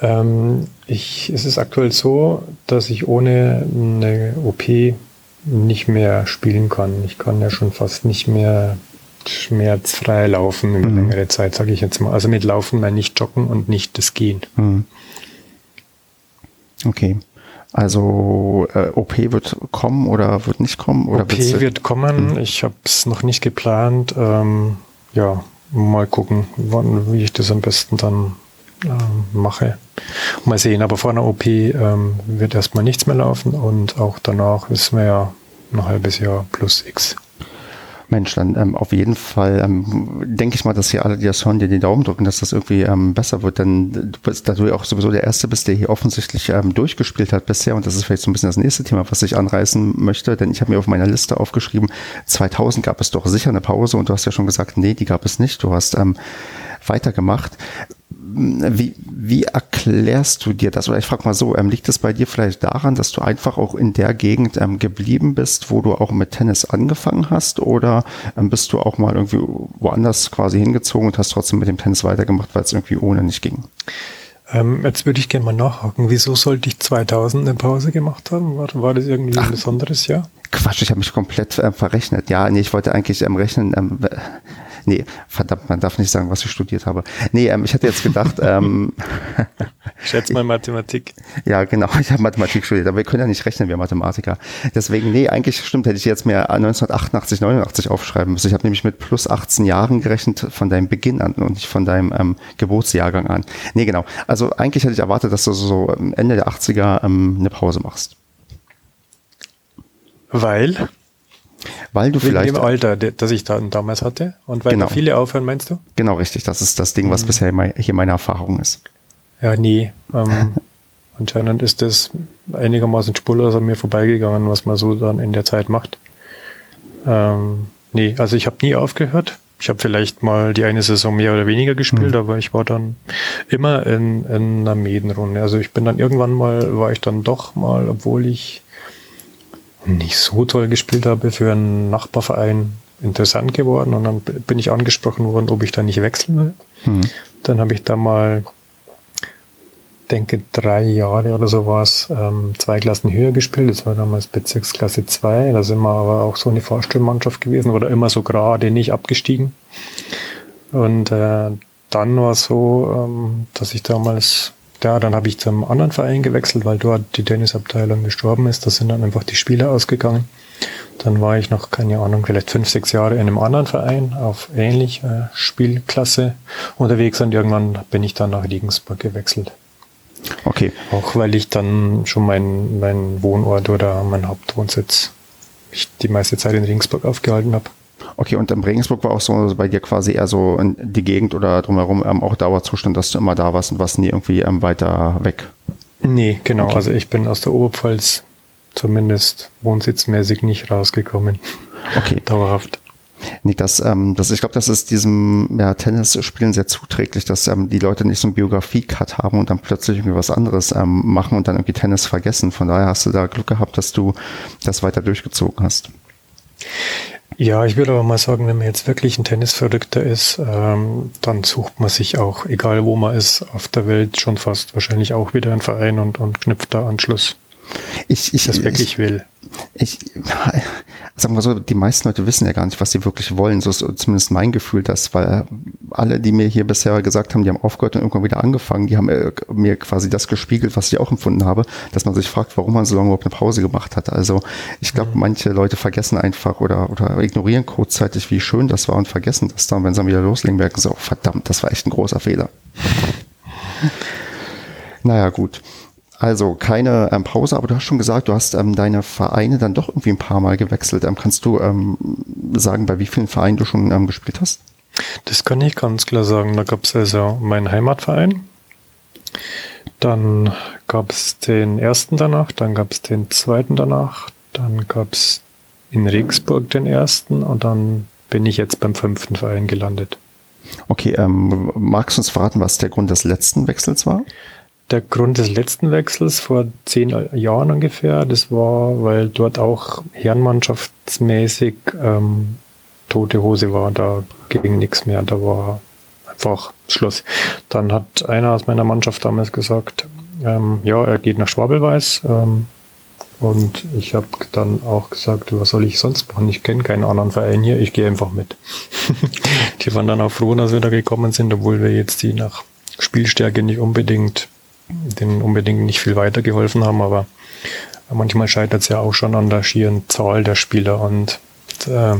Speaker 3: Ähm, ich, es ist aktuell so, dass ich ohne eine OP nicht mehr spielen kann. Ich kann ja schon fast nicht mehr schmerzfrei laufen über mhm. längere Zeit, sage ich jetzt mal. Also mit Laufen meine ich Joggen und nicht das Gehen. Mhm.
Speaker 2: Okay. Also äh, OP wird kommen oder wird nicht kommen? Oder
Speaker 3: OP wird kommen. Ich habe es noch nicht geplant. Ähm, ja, mal gucken, wann, wie ich das am besten dann ähm, mache. Mal sehen. Aber vor einer OP ähm, wird erstmal nichts mehr laufen und auch danach ist mir ja ein halbes Jahr plus X.
Speaker 2: Mensch, dann ähm, auf jeden Fall ähm, denke ich mal, dass hier alle, die das hören, dir die Daumen drücken, dass das irgendwie ähm, besser wird. Denn du bist, da du ja auch sowieso der Erste bist, der hier offensichtlich ähm, durchgespielt hat bisher. Und das ist vielleicht so ein bisschen das nächste Thema, was ich anreißen möchte. Denn ich habe mir auf meiner Liste aufgeschrieben, 2000 gab es doch sicher eine Pause. Und du hast ja schon gesagt, nee, die gab es nicht. Du hast ähm, weitergemacht. Wie, wie erklärst du dir das? Oder ich frage mal so, ähm, liegt es bei dir vielleicht daran, dass du einfach auch in der Gegend ähm, geblieben bist, wo du auch mit Tennis angefangen hast? Oder ähm, bist du auch mal irgendwie woanders quasi hingezogen und hast trotzdem mit dem Tennis weitergemacht, weil es irgendwie ohne nicht ging?
Speaker 3: Ähm, jetzt würde ich gerne mal nachhaken. Wieso sollte ich 2000 eine Pause gemacht haben? War, war das irgendwie Ach, ein besonderes Jahr?
Speaker 2: Quatsch, ich habe mich komplett äh, verrechnet. Ja, nee, ich wollte eigentlich ähm, rechnen. Ähm, Nee, verdammt, man darf nicht sagen, was ich studiert habe. Nee, ähm, ich hatte jetzt gedacht, (laughs) ähm,
Speaker 3: Schätze mal Mathematik. (laughs)
Speaker 2: Ja, genau, ich habe Mathematik studiert, aber wir können ja nicht rechnen, wir Mathematiker. Deswegen, nee, eigentlich stimmt, hätte ich jetzt mehr 1988, 89 aufschreiben müssen. Ich habe nämlich mit plus 18 Jahren gerechnet von deinem Beginn an und nicht von deinem ähm, Geburtsjahrgang an. Nee, genau. Also eigentlich hätte ich erwartet, dass du so Ende der 80er ähm, eine Pause machst.
Speaker 3: Weil?
Speaker 2: Weil du Wegen vielleicht.
Speaker 3: dem Alter, das ich da damals hatte. Und weil genau. viele aufhören, meinst du?
Speaker 2: Genau, richtig. Das ist das Ding, was mhm. bisher hier meine Erfahrung ist.
Speaker 3: Ja, nie. Ähm, (laughs) anscheinend ist das einigermaßen spurlos an mir vorbeigegangen, was man so dann in der Zeit macht. Ähm, nee, also ich habe nie aufgehört. Ich habe vielleicht mal die eine Saison mehr oder weniger gespielt, mhm. aber ich war dann immer in, in einer Medenrunde. Also ich bin dann irgendwann mal, war ich dann doch mal, obwohl ich nicht so toll gespielt habe für einen Nachbarverein, interessant geworden und dann bin ich angesprochen worden, ob ich da nicht wechseln will. Mhm. Dann habe ich da mal, denke drei Jahre oder so war es, ähm, zwei Klassen höher gespielt. Das war damals Bezirksklasse 2. Da sind wir aber auch so eine Vorstellmannschaft gewesen oder immer so gerade nicht abgestiegen. Und äh, dann war es so, ähm, dass ich damals ja, dann habe ich zum anderen Verein gewechselt, weil dort die Tennisabteilung gestorben ist. Da sind dann einfach die Spieler ausgegangen. Dann war ich noch, keine Ahnung, vielleicht fünf, sechs Jahre in einem anderen Verein auf ähnlich äh, Spielklasse unterwegs und irgendwann bin ich dann nach Regensburg gewechselt.
Speaker 2: Okay.
Speaker 3: Auch weil ich dann schon meinen mein Wohnort oder mein Hauptwohnsitz ich die meiste Zeit in Regensburg aufgehalten habe.
Speaker 2: Okay, und in Regensburg war auch so bei dir quasi eher so in die Gegend oder drumherum ähm, auch Dauerzustand, dass du immer da warst und warst nie irgendwie ähm, weiter weg?
Speaker 3: Nee, genau. Okay. Also ich bin aus der Oberpfalz zumindest wohnsitzmäßig nicht rausgekommen.
Speaker 2: Okay. (laughs)
Speaker 3: Dauerhaft.
Speaker 2: Nee, das, ähm, das, ich glaube, das ist diesem ja, Tennisspielen sehr zuträglich, dass ähm, die Leute nicht so einen Biografie-Cut haben und dann plötzlich irgendwie was anderes ähm, machen und dann irgendwie Tennis vergessen. Von daher hast du da Glück gehabt, dass du das weiter durchgezogen hast.
Speaker 3: Ja, ich würde aber mal sagen, wenn man jetzt wirklich ein Tennisverrückter ist, ähm, dann sucht man sich auch, egal wo man ist, auf der Welt schon fast wahrscheinlich auch wieder einen Verein und, und knüpft da Anschluss.
Speaker 2: Ich, ich,
Speaker 3: das wirklich
Speaker 2: ich,
Speaker 3: will.
Speaker 2: Ich, sagen wir so, die meisten Leute wissen ja gar nicht, was sie wirklich wollen. So ist zumindest mein Gefühl, dass, weil alle, die mir hier bisher gesagt haben, die haben aufgehört und irgendwann wieder angefangen, die haben äh, mir quasi das gespiegelt, was ich auch empfunden habe, dass man sich fragt, warum man so lange überhaupt eine Pause gemacht hat. Also ich glaube, mhm. manche Leute vergessen einfach oder, oder ignorieren kurzzeitig, wie schön das war und vergessen das dann, wenn sie dann wieder loslegen, merken sie, oh, verdammt, das war echt ein großer Fehler. (laughs) naja, gut. Also keine ähm, Pause, aber du hast schon gesagt, du hast ähm, deine Vereine dann doch irgendwie ein paar Mal gewechselt. Ähm, kannst du ähm, sagen, bei wie vielen Vereinen du schon ähm, gespielt hast?
Speaker 3: Das kann ich ganz klar sagen. Da gab es also meinen Heimatverein. Dann gab es den ersten danach, dann gab es den zweiten danach, dann gab es in Regensburg den ersten und dann bin ich jetzt beim fünften Verein gelandet.
Speaker 2: Okay, ähm, magst du uns verraten, was der Grund des letzten Wechsels war?
Speaker 3: Der Grund des letzten Wechsels vor zehn Jahren ungefähr. Das war, weil dort auch herrenmannschaftsmäßig ähm, tote Hose war. Da ging nichts mehr. Da war einfach Schluss. Dann hat einer aus meiner Mannschaft damals gesagt, ähm, ja, er geht nach Schwabelweiß. Ähm, und ich habe dann auch gesagt, was soll ich sonst machen? Ich kenne keinen anderen Verein hier, ich gehe einfach mit. (laughs) die waren dann auch froh, dass wir da gekommen sind, obwohl wir jetzt die nach Spielstärke nicht unbedingt denen unbedingt nicht viel weitergeholfen haben, aber manchmal scheitert es ja auch schon an der schieren Zahl der Spieler und äh,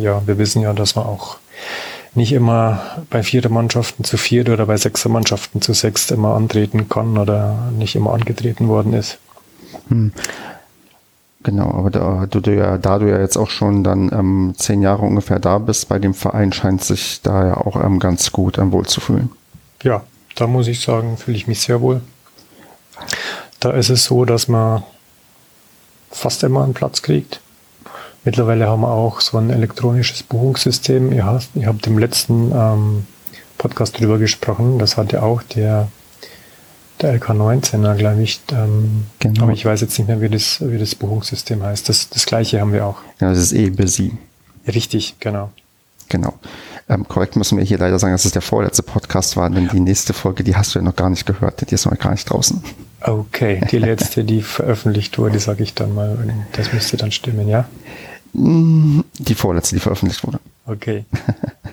Speaker 3: ja, wir wissen ja, dass man auch nicht immer bei vierer Mannschaften zu viert oder bei sechser Mannschaften zu sechs immer antreten kann oder nicht immer angetreten worden ist. Hm.
Speaker 2: Genau, aber da du, du, ja, da du ja jetzt auch schon dann ähm, zehn Jahre ungefähr da bist bei dem Verein, scheint sich da ja auch ähm, ganz gut ähm, wohl zu fühlen.
Speaker 3: Ja, da muss ich sagen, fühle ich mich sehr wohl. Da ist es so, dass man fast immer einen Platz kriegt. Mittlerweile haben wir auch so ein elektronisches Buchungssystem. Ihr habt, ihr habt im letzten ähm, Podcast drüber gesprochen. Das hatte auch der, der LK19er, glaube ich. Ähm, genau. Aber ich weiß jetzt nicht mehr, wie das, wie das Buchungssystem heißt. Das, das gleiche haben wir auch.
Speaker 2: Ja, das ist eh busy.
Speaker 3: Richtig, genau.
Speaker 2: Genau. Ähm, korrekt müssen wir hier leider sagen, dass es der vorletzte Podcast war, denn die nächste Folge, die hast du ja noch gar nicht gehört, die ist noch gar nicht draußen.
Speaker 3: Okay, die letzte, die veröffentlicht wurde, sage ich dann mal. Das müsste dann stimmen, ja?
Speaker 2: Mm, die vorletzte, die veröffentlicht wurde.
Speaker 3: Okay.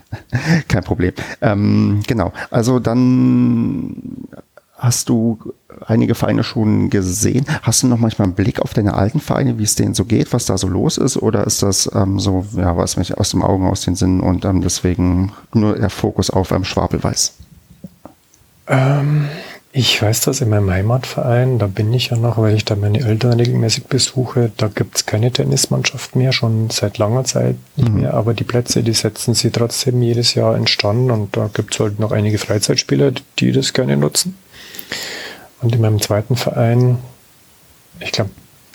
Speaker 3: (laughs)
Speaker 2: Kein Problem. Ähm, genau. Also dann hast du einige Vereine schon gesehen. Hast du noch manchmal einen Blick auf deine alten Vereine, wie es denen so geht, was da so los ist? Oder ist das ähm, so, ja, was mich aus dem Augen, aus den Sinnen und ähm, deswegen nur der Fokus auf ähm, Schwabelweiß?
Speaker 3: Ähm, ich weiß das in meinem Heimatverein, da bin ich ja noch, weil ich da meine Eltern regelmäßig besuche. Da gibt's keine Tennismannschaft mehr, schon seit langer Zeit nicht mhm. mehr. Aber die Plätze, die setzen sie trotzdem jedes Jahr entstanden und da gibt's halt noch einige Freizeitspieler, die das gerne nutzen. Und in meinem zweiten Verein, ich glaube,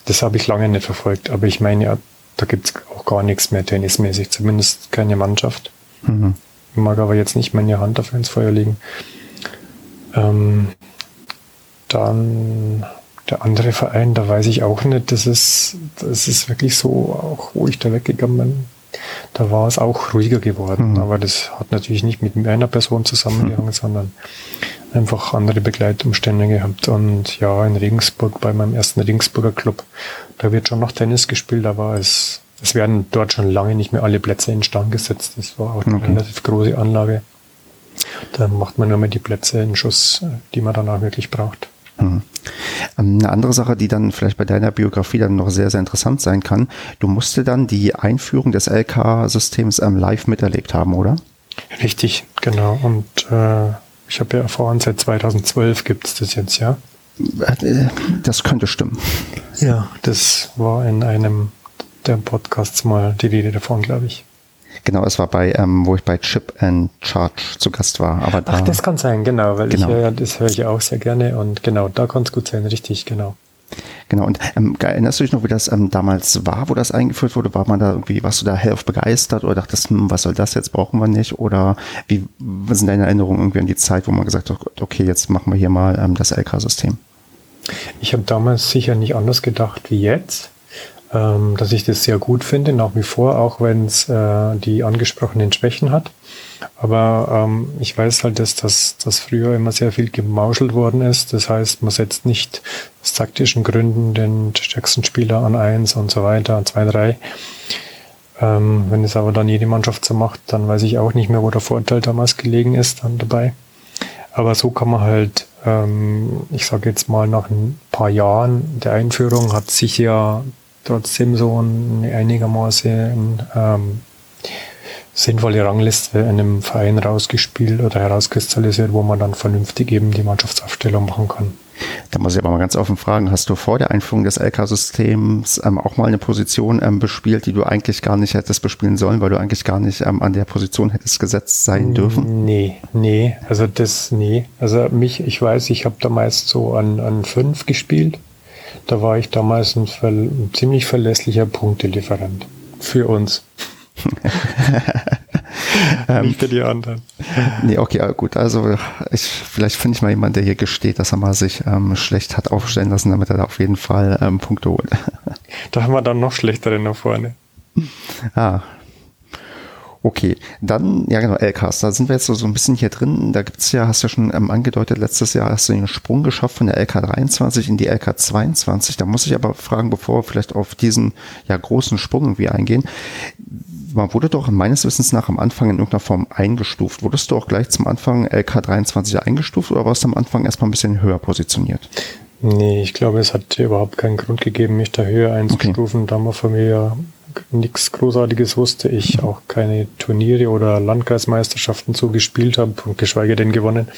Speaker 3: das habe ich lange nicht verfolgt, aber ich meine ja, da gibt's auch gar nichts mehr tennismäßig, zumindest keine Mannschaft. Mhm. Ich mag aber jetzt nicht meine Hand dafür ins Feuer legen. Ähm, dann der andere Verein, da weiß ich auch nicht, das ist, das ist wirklich so, auch wo ich da weggegangen bin, da war es auch ruhiger geworden. Mhm. Aber das hat natürlich nicht mit einer Person zusammengehangen, mhm. (laughs) sondern einfach andere Begleitumstände gehabt. Und ja, in Regensburg, bei meinem ersten Regensburger Club, da wird schon noch Tennis gespielt, aber es, es werden dort schon lange nicht mehr alle Plätze in Stand gesetzt. Das war auch eine okay. relativ große Anlage. Da macht man nur mehr die Plätze in Schuss, die man dann auch wirklich braucht.
Speaker 2: Mhm. Eine andere Sache, die dann vielleicht bei deiner Biografie dann noch sehr, sehr interessant sein kann, du musste dann die Einführung des LK-Systems ähm, live miterlebt haben, oder?
Speaker 3: Richtig, genau. Und äh, ich habe ja erfahren, seit 2012 gibt es das jetzt, ja?
Speaker 2: Äh, das könnte stimmen.
Speaker 3: Ja, das war in einem der Podcasts mal die Rede davon, glaube ich.
Speaker 2: Genau, es war bei, ähm, wo ich bei Chip and Charge zu Gast war. Aber
Speaker 3: da, Ach, das kann sein, genau, weil genau. ich höre, das höre ich auch sehr gerne und genau, da kann es gut sein, richtig, genau.
Speaker 2: Genau, und ähm, erinnerst du dich noch, wie das ähm, damals war, wo das eingeführt wurde? War man da irgendwie, warst du da health begeistert oder dachtest, hm, was soll das jetzt, brauchen wir nicht? Oder wie was sind deine Erinnerungen irgendwie an die Zeit, wo man gesagt hat, okay, jetzt machen wir hier mal ähm, das LK-System?
Speaker 3: Ich habe damals sicher nicht anders gedacht wie jetzt ähm, dass ich das sehr gut finde, nach wie vor, auch wenn es äh, die angesprochenen Schwächen hat. Aber ähm, ich weiß halt, dass das dass früher immer sehr viel gemauschelt worden ist. Das heißt, man setzt nicht aus taktischen Gründen den stärksten Spieler an eins und so weiter, an zwei, drei. Ähm, wenn es aber dann jede Mannschaft so macht, dann weiß ich auch nicht mehr, wo der Vorteil damals gelegen ist dann dabei. Aber so kann man halt, ähm, ich sage jetzt mal, nach ein paar Jahren der Einführung hat sich ja trotzdem so eine einigermaßen ähm, sinnvolle Rangliste in einem Verein rausgespielt oder herauskristallisiert, wo man dann vernünftig eben die Mannschaftsaufstellung machen kann.
Speaker 2: Da muss ich aber mal ganz offen fragen, hast du vor der Einführung des LK-Systems ähm, auch mal eine Position ähm, bespielt, die du eigentlich gar nicht hättest bespielen sollen, weil du eigentlich gar nicht ähm, an der Position hättest gesetzt sein dürfen?
Speaker 3: Nee, nee, also das, nee. Also mich, ich weiß, ich habe da meist so an, an fünf gespielt da war ich damals ein, ein ziemlich verlässlicher Punktelieferant. Für uns. (laughs) Nicht für die anderen.
Speaker 2: Nee, okay, gut. Also ich, vielleicht finde ich mal jemanden, der hier gesteht, dass er mal sich ähm, schlecht hat aufstellen lassen, damit er da auf jeden Fall ähm, Punkte holt.
Speaker 3: da haben wir dann noch schlechtere nach vorne.
Speaker 2: Ah. Okay, dann, ja genau, LKs, da sind wir jetzt so, so ein bisschen hier drin. Da gibt's ja, hast du ja schon ähm, angedeutet, letztes Jahr hast du den Sprung geschafft von der LK 23 in die LK 22. Da muss ich aber fragen, bevor wir vielleicht auf diesen ja großen Sprung irgendwie eingehen. Man wurde doch meines Wissens nach am Anfang in irgendeiner Form eingestuft. Wurdest du auch gleich zum Anfang LK 23 eingestuft oder warst du am Anfang erstmal ein bisschen höher positioniert?
Speaker 3: Nee, ich glaube, es hat überhaupt keinen Grund gegeben, mich da höher einzustufen, okay. da man von mir ja nichts Großartiges wusste, ich auch keine Turniere oder Landkreismeisterschaften so gespielt habe und geschweige denn gewonnen.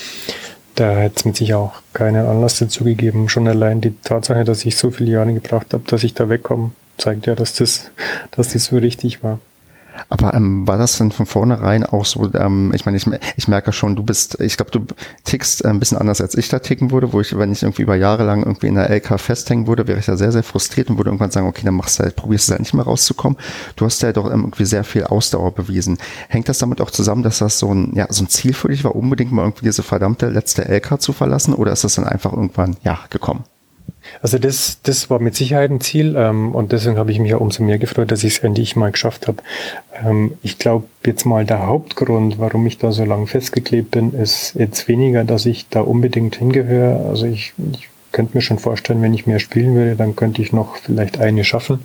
Speaker 3: Da hätte es mit sich auch keinen Anlass dazu gegeben. Schon allein die Tatsache, dass ich so viele Jahre gebraucht habe, dass ich da wegkomme, zeigt ja, dass das, dass das so richtig war.
Speaker 2: Aber ähm, war das denn von vornherein auch so, ähm, ich meine, ich, ich merke schon, du bist, ich glaube, du tickst ein bisschen anders, als ich da ticken würde, wo ich, wenn ich irgendwie über Jahre lang irgendwie in der LK festhängen würde, wäre ich da sehr, sehr frustriert und würde irgendwann sagen, okay, dann machst du halt, probierst du halt nicht mehr rauszukommen. Du hast ja doch irgendwie sehr viel Ausdauer bewiesen. Hängt das damit auch zusammen, dass das so ein, ja, so ein Ziel für dich war, unbedingt mal irgendwie diese verdammte letzte LK zu verlassen oder ist das dann einfach irgendwann, ja, gekommen?
Speaker 3: Also das, das war mit Sicherheit ein Ziel ähm, und deswegen habe ich mich ja umso mehr gefreut, dass ich es endlich mal geschafft habe. Ähm, ich glaube jetzt mal der Hauptgrund, warum ich da so lange festgeklebt bin, ist jetzt weniger, dass ich da unbedingt hingehöre. Also ich, ich könnte mir schon vorstellen, wenn ich mehr spielen würde, dann könnte ich noch vielleicht eine schaffen.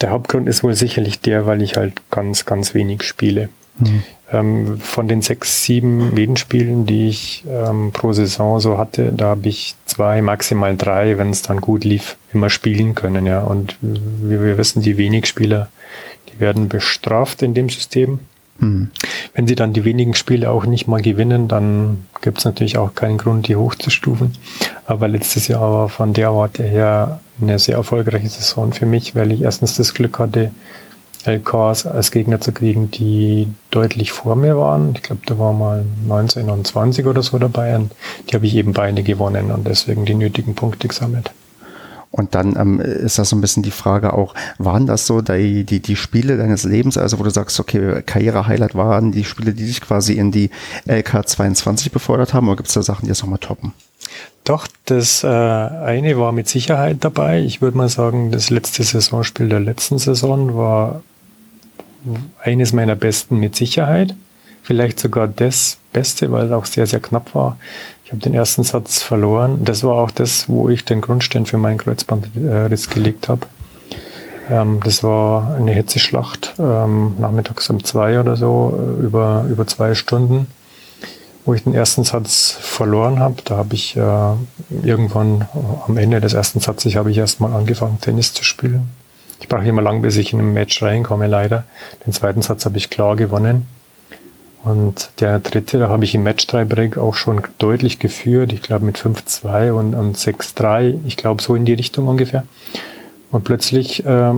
Speaker 3: Der Hauptgrund ist wohl sicherlich der, weil ich halt ganz, ganz wenig spiele. Mhm. Ähm, von den sechs, sieben Medenspielen, die ich ähm, pro Saison so hatte, da habe ich zwei, maximal drei, wenn es dann gut lief, immer spielen können. Ja. Und wie wir wissen, die wenig Spieler, die werden bestraft in dem System. Mhm. Wenn sie dann die wenigen Spiele auch nicht mal gewinnen, dann gibt es natürlich auch keinen Grund, die hochzustufen. Aber letztes Jahr war von der Warte her eine sehr erfolgreiche Saison für mich, weil ich erstens das Glück hatte, LKs als Gegner zu kriegen, die deutlich vor mir waren. Ich glaube, da war mal 19 und 20 oder so dabei und die habe ich eben beide gewonnen und deswegen die nötigen Punkte gesammelt.
Speaker 2: Und dann ähm, ist das so ein bisschen die Frage auch, waren das so die, die, die Spiele deines Lebens, also wo du sagst, okay, Karriere-Highlight waren die Spiele, die dich quasi in die LK 22 befördert haben, oder gibt es da Sachen, die das nochmal toppen?
Speaker 3: Doch, das äh, eine war mit Sicherheit dabei. Ich würde mal sagen, das letzte Saisonspiel der letzten Saison war eines meiner besten mit Sicherheit. Vielleicht sogar das Beste, weil es auch sehr, sehr knapp war. Ich habe den ersten Satz verloren. Das war auch das, wo ich den Grundstein für meinen Kreuzbandriss gelegt habe. Ähm, das war eine Hetzeschlacht, ähm, nachmittags um zwei oder so, äh, über, über zwei Stunden, wo ich den ersten Satz verloren habe. Da habe ich äh, irgendwann am Ende des ersten Satzes habe ich erstmal angefangen, Tennis zu spielen. Ich brauche immer lang, bis ich in ein Match reinkomme, leider. Den zweiten Satz habe ich klar gewonnen. Und der dritte, da habe ich im Match Tiebreak auch schon deutlich geführt. Ich glaube mit 5-2 und, und 6-3. Ich glaube so in die Richtung ungefähr. Und plötzlich äh,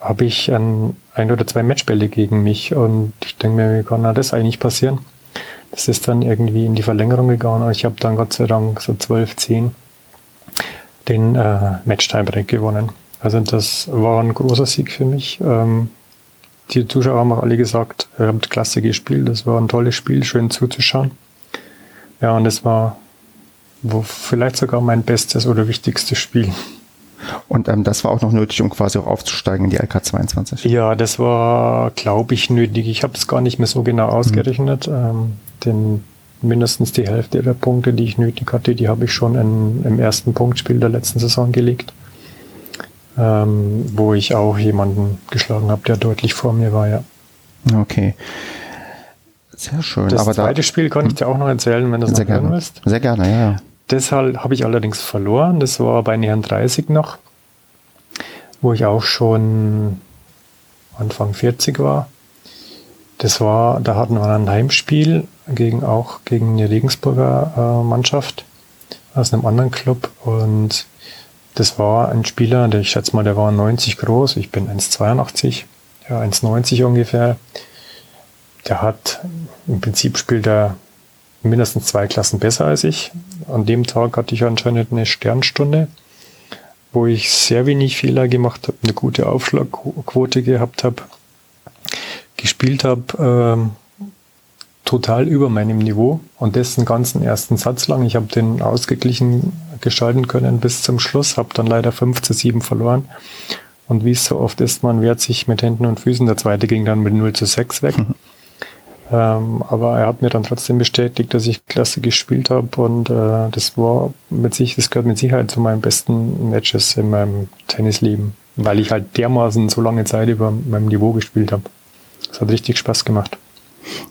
Speaker 3: habe ich ein, ein oder zwei Matchbälle gegen mich. Und ich denke mir, wie kann das eigentlich passieren? Das ist dann irgendwie in die Verlängerung gegangen. Und ich habe dann Gott sei Dank so 12-10 den äh, Match Tiebreak gewonnen. Also das war ein großer Sieg für mich. Ähm, die Zuschauer haben auch alle gesagt, ihr habt klasse gespielt, das war ein tolles Spiel, schön zuzuschauen. Ja, und es war wo vielleicht sogar mein bestes oder wichtigstes Spiel.
Speaker 2: Und ähm, das war auch noch nötig, um quasi auch aufzusteigen in die LK22?
Speaker 3: Ja, das war, glaube ich, nötig. Ich habe es gar nicht mehr so genau ausgerechnet. Mhm. Ähm, denn mindestens die Hälfte der Punkte, die ich nötig hatte, die habe ich schon in, im ersten Punktspiel der letzten Saison gelegt ähm, wo ich auch jemanden geschlagen habe, der deutlich vor mir war, ja.
Speaker 2: Okay. Sehr schön.
Speaker 3: Das Aber zweite da, Spiel kann ich dir auch noch erzählen, wenn du es noch
Speaker 2: hören willst. Sehr gerne, ja.
Speaker 3: Deshalb habe ich allerdings verloren. Das war bei Nähern 30 noch, wo ich auch schon Anfang 40 war. Das war, da hatten wir ein Heimspiel gegen auch gegen eine Regensburger äh, Mannschaft aus einem anderen Club und das war ein Spieler, der, ich schätze mal, der war 90 groß, ich bin 1,82, ja, 1,90 ungefähr. Der hat, im Prinzip spielt er mindestens zwei Klassen besser als ich. An dem Tag hatte ich anscheinend eine Sternstunde, wo ich sehr wenig Fehler gemacht habe, eine gute Aufschlagquote gehabt habe, gespielt habe, ähm, total über meinem Niveau und dessen ganzen ersten Satz lang. Ich habe den ausgeglichen gestalten können bis zum Schluss, habe dann leider 5 zu 7 verloren Und wie es so oft ist, man wehrt sich mit Händen und Füßen. Der zweite ging dann mit 0 zu 6 weg. Mhm. Ähm, aber er hat mir dann trotzdem bestätigt, dass ich klasse gespielt habe und äh, das war mit sich, das gehört mit Sicherheit zu meinen besten Matches in meinem Tennisleben, weil ich halt dermaßen so lange Zeit über meinem Niveau gespielt habe. Das hat richtig Spaß gemacht.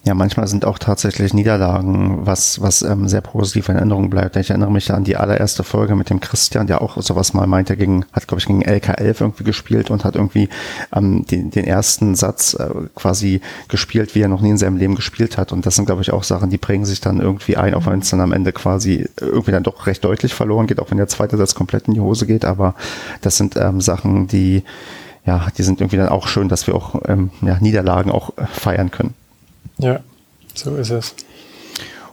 Speaker 2: Ja, manchmal sind auch tatsächlich Niederlagen, was, was ähm, sehr positiv in Erinnerung bleibt. Ich erinnere mich an die allererste Folge mit dem Christian, der auch sowas mal meinte, gegen, hat, glaube ich, gegen LK11 irgendwie gespielt und hat irgendwie ähm, den, den ersten Satz äh, quasi gespielt, wie er noch nie in seinem Leben gespielt hat. Und das sind, glaube ich, auch Sachen, die prägen sich dann irgendwie ein, auch wenn es dann am Ende quasi irgendwie dann doch recht deutlich verloren geht, auch wenn der zweite Satz komplett in die Hose geht. Aber das sind ähm, Sachen, die ja, die sind irgendwie dann auch schön, dass wir auch ähm, ja, Niederlagen auch äh, feiern können.
Speaker 3: Ja, so ist es.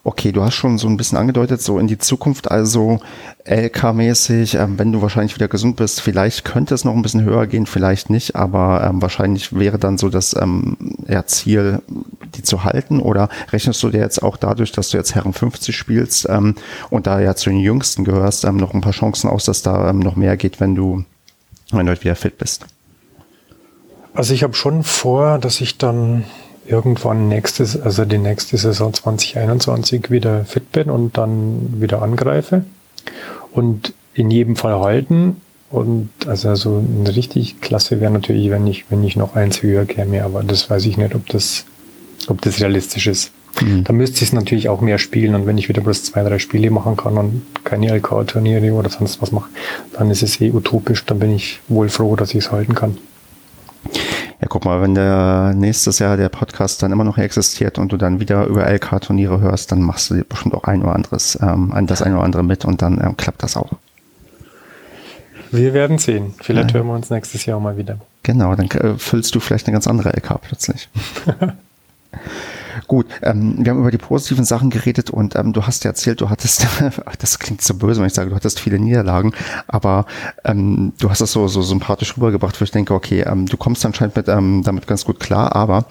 Speaker 2: Okay, du hast schon so ein bisschen angedeutet, so in die Zukunft, also LK-mäßig, ähm, wenn du wahrscheinlich wieder gesund bist, vielleicht könnte es noch ein bisschen höher gehen, vielleicht nicht, aber ähm, wahrscheinlich wäre dann so das ähm, ja, Ziel, die zu halten. Oder rechnest du dir jetzt auch dadurch, dass du jetzt Herren 50 spielst ähm, und da ja zu den Jüngsten gehörst, ähm, noch ein paar Chancen aus, dass da ähm, noch mehr geht, wenn du, wenn du wieder fit bist?
Speaker 3: Also ich habe schon vor, dass ich dann irgendwann nächstes, also die nächste Saison 2021 wieder fit bin und dann wieder angreife und in jedem Fall halten. Und also so eine richtig klasse wäre natürlich, wenn ich, wenn ich noch eins höher käme, aber das weiß ich nicht, ob das, ob das realistisch ist. Mhm. Da müsste ich es natürlich auch mehr spielen und wenn ich wieder bloß zwei, drei Spiele machen kann und keine LK-Turniere oder sonst was mache, dann ist es eh utopisch, dann bin ich wohl froh, dass ich es halten kann.
Speaker 2: Ja, guck mal, wenn der nächstes Jahr der Podcast dann immer noch existiert und du dann wieder über LK-Turniere hörst, dann machst du dir bestimmt auch ein oder anderes, ähm, das ein oder andere mit und dann ähm, klappt das auch.
Speaker 3: Wir werden sehen. Vielleicht ja. hören wir uns nächstes Jahr mal wieder.
Speaker 2: Genau, dann äh, füllst du vielleicht eine ganz andere LK plötzlich. (laughs) Gut, ähm, wir haben über die positiven Sachen geredet und ähm, du hast ja erzählt, du hattest, (laughs) das klingt so böse, wenn ich sage, du hattest viele Niederlagen, aber ähm, du hast das so, so sympathisch rübergebracht, wo ich denke, okay, ähm, du kommst anscheinend mit, ähm, damit ganz gut klar, aber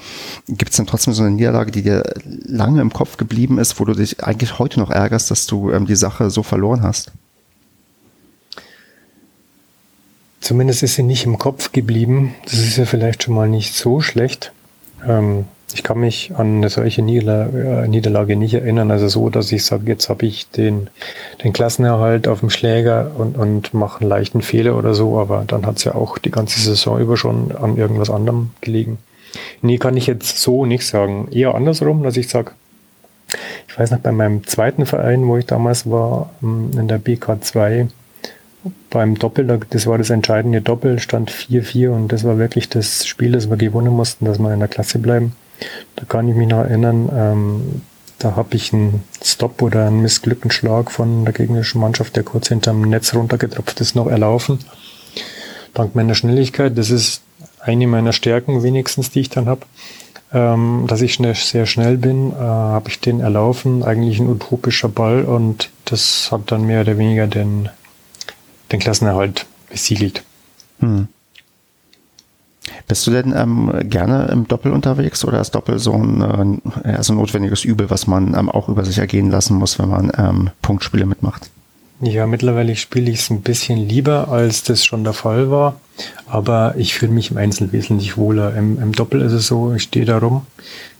Speaker 2: gibt es denn trotzdem so eine Niederlage, die dir lange im Kopf geblieben ist, wo du dich eigentlich heute noch ärgerst, dass du ähm, die Sache so verloren hast?
Speaker 3: Zumindest ist sie nicht im Kopf geblieben. Das ist ja vielleicht schon mal nicht so schlecht. Ähm, ich kann mich an eine solche Niederlage, äh, Niederlage nicht erinnern. Also so, dass ich sage, jetzt habe ich den, den Klassenerhalt auf dem Schläger und, und mache einen leichten Fehler oder so, aber dann hat es ja auch die ganze Saison über schon an irgendwas anderem gelegen. Nee, kann ich jetzt so nicht sagen. Eher andersrum, dass ich sage, ich weiß noch, bei meinem zweiten Verein, wo ich damals war, ähm, in der BK2, beim Doppel, das war das entscheidende Doppel, stand 4-4 und das war wirklich das Spiel, das wir gewonnen mussten, dass wir in der Klasse bleiben. Da kann ich mich noch erinnern, ähm, da habe ich einen Stop oder einen Missglückenschlag von der gegnerischen Mannschaft, der kurz hinterm Netz runtergetropft ist, noch erlaufen. Dank meiner Schnelligkeit, das ist eine meiner Stärken wenigstens, die ich dann habe, ähm, dass ich schnell, sehr schnell bin, äh, habe ich den erlaufen, eigentlich ein utopischer Ball und das hat dann mehr oder weniger den, den Klassenerhalt besiegelt. Hm.
Speaker 2: Bist du denn ähm, gerne im Doppel unterwegs oder ist Doppel so ein, äh, so ein notwendiges Übel, was man ähm, auch über sich ergehen lassen muss, wenn man ähm, Punktspiele mitmacht?
Speaker 3: Ja, mittlerweile spiele ich es ein bisschen lieber, als das schon der Fall war. Aber ich fühle mich im Einzel wesentlich wohler. Im, Im, Doppel ist es so, ich stehe da rum,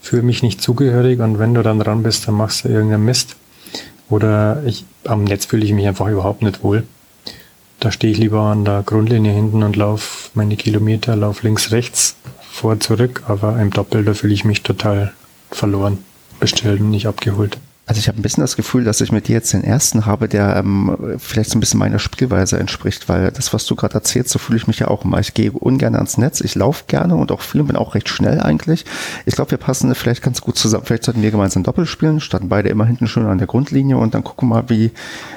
Speaker 3: fühle mich nicht zugehörig und wenn du dann dran bist, dann machst du irgendeinen Mist. Oder ich, am Netz fühle ich mich einfach überhaupt nicht wohl. Da stehe ich lieber an der Grundlinie hinten und laufe meine Kilometer, laufe links, rechts, vor, zurück, aber im Doppel, da fühle ich mich total verloren, bestellt und nicht abgeholt.
Speaker 2: Also ich habe ein bisschen das Gefühl, dass ich mit dir jetzt den ersten habe, der ähm, vielleicht so ein bisschen meiner Spielweise entspricht, weil das, was du gerade erzählst, so fühle ich mich ja auch immer. Ich gehe ungern ans Netz, ich laufe gerne und auch viel bin auch recht schnell eigentlich. Ich glaube, wir passen vielleicht ganz gut zusammen. Vielleicht sollten wir gemeinsam Doppel spielen, standen beide immer hinten schön an der Grundlinie und dann gucken wir mal, wie,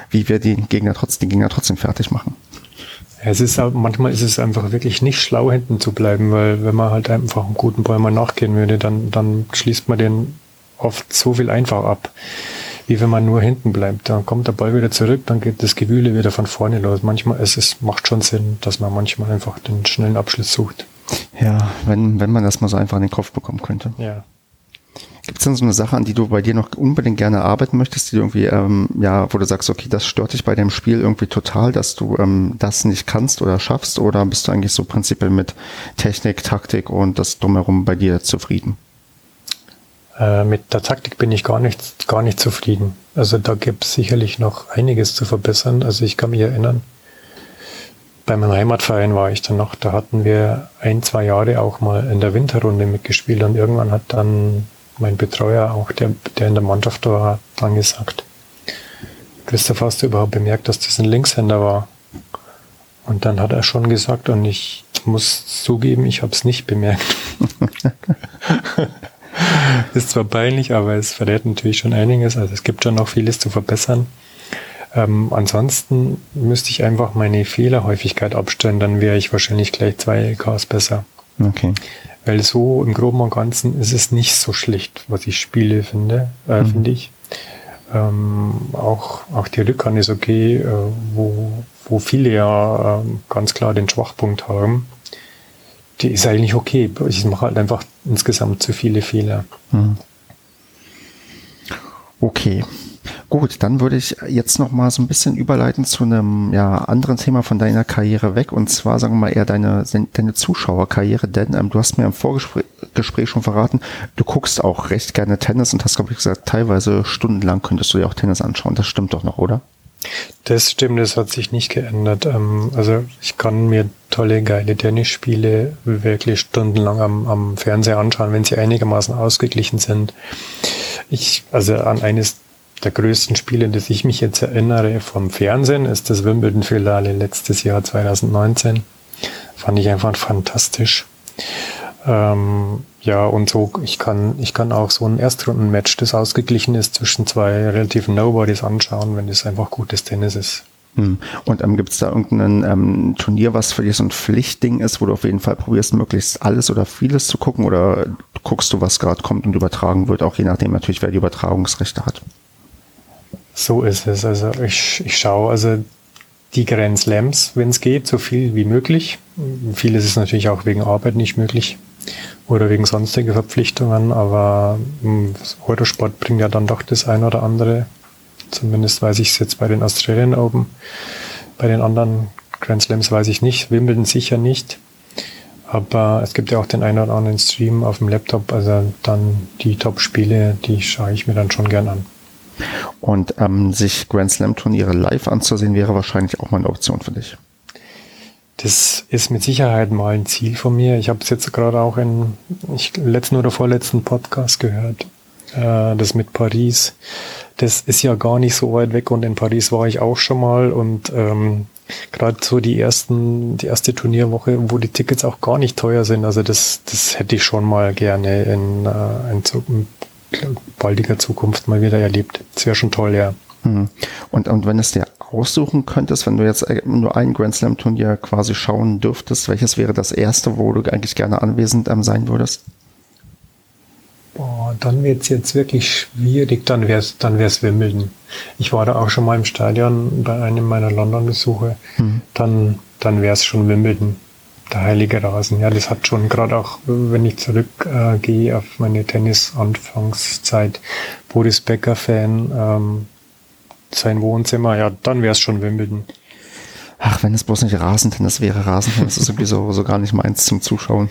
Speaker 2: wie wir den Gegner trotzdem, den Gegner trotzdem fertig machen.
Speaker 3: Es ist manchmal ist es einfach wirklich nicht schlau, hinten zu bleiben, weil wenn man halt einfach einem guten Bäumer nachgehen würde, dann, dann schließt man den oft so viel einfach ab, wie wenn man nur hinten bleibt. Dann kommt der Ball wieder zurück, dann geht das Gewühle wieder von vorne los. Manchmal ist es macht schon Sinn, dass man manchmal einfach den schnellen Abschluss sucht.
Speaker 2: Ja, wenn, wenn man das mal so einfach in den Kopf bekommen könnte.
Speaker 3: Ja.
Speaker 2: Gibt es denn so eine Sache, an die du bei dir noch unbedingt gerne arbeiten möchtest, die du irgendwie, ähm, ja, wo du sagst, okay, das stört dich bei dem Spiel irgendwie total, dass du ähm, das nicht kannst oder schaffst? Oder bist du eigentlich so prinzipiell mit Technik, Taktik und das drumherum bei dir zufrieden?
Speaker 3: Äh, mit der Taktik bin ich gar nicht, gar nicht zufrieden. Also da gibt es sicherlich noch einiges zu verbessern. Also ich kann mich erinnern, bei meinem Heimatverein war ich dann noch, da hatten wir ein, zwei Jahre auch mal in der Winterrunde mitgespielt und irgendwann hat dann mein Betreuer, auch der, der in der Mannschaft war, dann gesagt, Christoph, hast du überhaupt bemerkt, dass das ein Linkshänder war? Und dann hat er schon gesagt, und ich muss zugeben, ich habe es nicht bemerkt. (laughs) ist zwar peinlich, aber es verrät natürlich schon einiges. Also es gibt schon noch vieles zu verbessern. Ähm, ansonsten müsste ich einfach meine Fehlerhäufigkeit abstellen, dann wäre ich wahrscheinlich gleich zwei LKs besser.
Speaker 2: Okay.
Speaker 3: Weil so im Groben und Ganzen ist es nicht so schlicht, was ich spiele, finde, äh, mhm. finde ich. Ähm, auch, auch die Rückhand ist okay, äh, wo, wo viele ja äh, ganz klar den Schwachpunkt haben. Die ist eigentlich okay. Ich mache halt einfach insgesamt zu viele Fehler. Mhm.
Speaker 2: Okay. Gut, dann würde ich jetzt noch mal so ein bisschen überleiten zu einem ja, anderen Thema von deiner Karriere weg und zwar sagen wir mal eher deine, deine Zuschauerkarriere, denn ähm, du hast mir im Vorgespräch schon verraten, du guckst auch recht gerne Tennis und hast, glaube ich, gesagt, teilweise stundenlang könntest du dir auch Tennis anschauen. Das stimmt doch noch, oder?
Speaker 3: Das stimmt, das hat sich nicht geändert. Ähm, also ich kann mir tolle, geile Tennisspiele wirklich stundenlang am, am Fernseher anschauen, wenn sie einigermaßen ausgeglichen sind. Ich, also an eines der größten Spiele, das ich mich jetzt erinnere vom Fernsehen, ist das Wimbledon-Finale letztes Jahr 2019. Fand ich einfach fantastisch. Ähm, ja, und so, ich kann, ich kann auch so ein Erstrunden-Match, das ausgeglichen ist zwischen zwei relativen Nobodies anschauen, wenn das einfach gutes Tennis ist.
Speaker 2: Hm. Und ähm, gibt es da irgendein ähm, Turnier, was für dich so ein Pflichtding ist, wo du auf jeden Fall probierst, möglichst alles oder vieles zu gucken? Oder guckst du, was gerade kommt und übertragen wird, auch je nachdem natürlich, wer die Übertragungsrechte hat?
Speaker 3: So ist es. Also ich, ich schaue also die Grand Slams, wenn es geht, so viel wie möglich. Vieles ist natürlich auch wegen Arbeit nicht möglich oder wegen sonstiger Verpflichtungen, aber hm, Eurosport bringt ja dann doch das ein oder andere. Zumindest weiß ich es jetzt bei den Australian Open. Bei den anderen Grand Slams weiß ich nicht, Wimbledon sicher nicht. Aber es gibt ja auch den einen oder anderen Stream auf dem Laptop, also dann die Top-Spiele, die schaue ich mir dann schon gern an.
Speaker 2: Und ähm, sich Grand Slam Turniere live anzusehen, wäre wahrscheinlich auch mal eine Option für dich.
Speaker 3: Das ist mit Sicherheit mal ein Ziel von mir. Ich habe es jetzt gerade auch in ich, letzten oder vorletzten Podcast gehört. Äh, das mit Paris. Das ist ja gar nicht so weit weg und in Paris war ich auch schon mal und ähm, gerade so die ersten, die erste Turnierwoche, wo die Tickets auch gar nicht teuer sind. Also das, das hätte ich schon mal gerne in, äh, in, baldiger Zukunft mal wieder erlebt. Das wäre schon toll, ja.
Speaker 2: Mhm. Und, und wenn es dir aussuchen könntest, wenn du jetzt äh, nur ein Grand Slam Turnier quasi schauen dürftest, welches wäre das erste, wo du eigentlich gerne anwesend ähm, sein würdest?
Speaker 3: Boah, dann wird es jetzt wirklich schwierig, dann wäre es dann wär's Wimbledon. Ich war da auch schon mal im Stadion bei einem meiner London-Besuche. Mhm. Dann, dann wäre es schon Wimbledon der heilige Rasen. Ja, das hat schon gerade auch, wenn ich zurückgehe äh, auf meine Tennis-Anfangszeit, Boris Becker-Fan, ähm, sein Wohnzimmer, ja, dann wäre es schon Wimbledon.
Speaker 2: Ach, wenn es bloß nicht Rasentennis wäre, Rasentennis ist irgendwie (laughs) so, so gar nicht meins zum Zuschauen.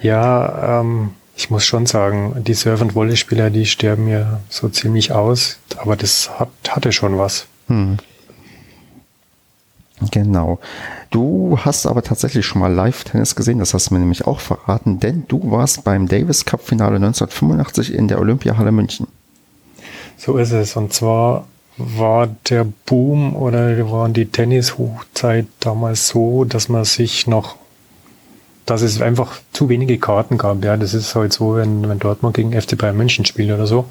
Speaker 3: Ja, ähm, ich muss schon sagen, die Surf- und Volleyspieler, die sterben ja so ziemlich aus, aber das hat, hatte schon was. Hm.
Speaker 2: Genau. Du hast aber tatsächlich schon mal Live-Tennis gesehen, das hast du mir nämlich auch verraten, denn du warst beim Davis Cup-Finale 1985 in der Olympiahalle München.
Speaker 3: So ist es. Und zwar war der Boom oder waren die Tennis-Hochzeit damals so, dass man sich noch, dass es einfach zu wenige Karten gab. Ja, das ist halt so, wenn, wenn Dortmund gegen FC Bayern München spielt oder so.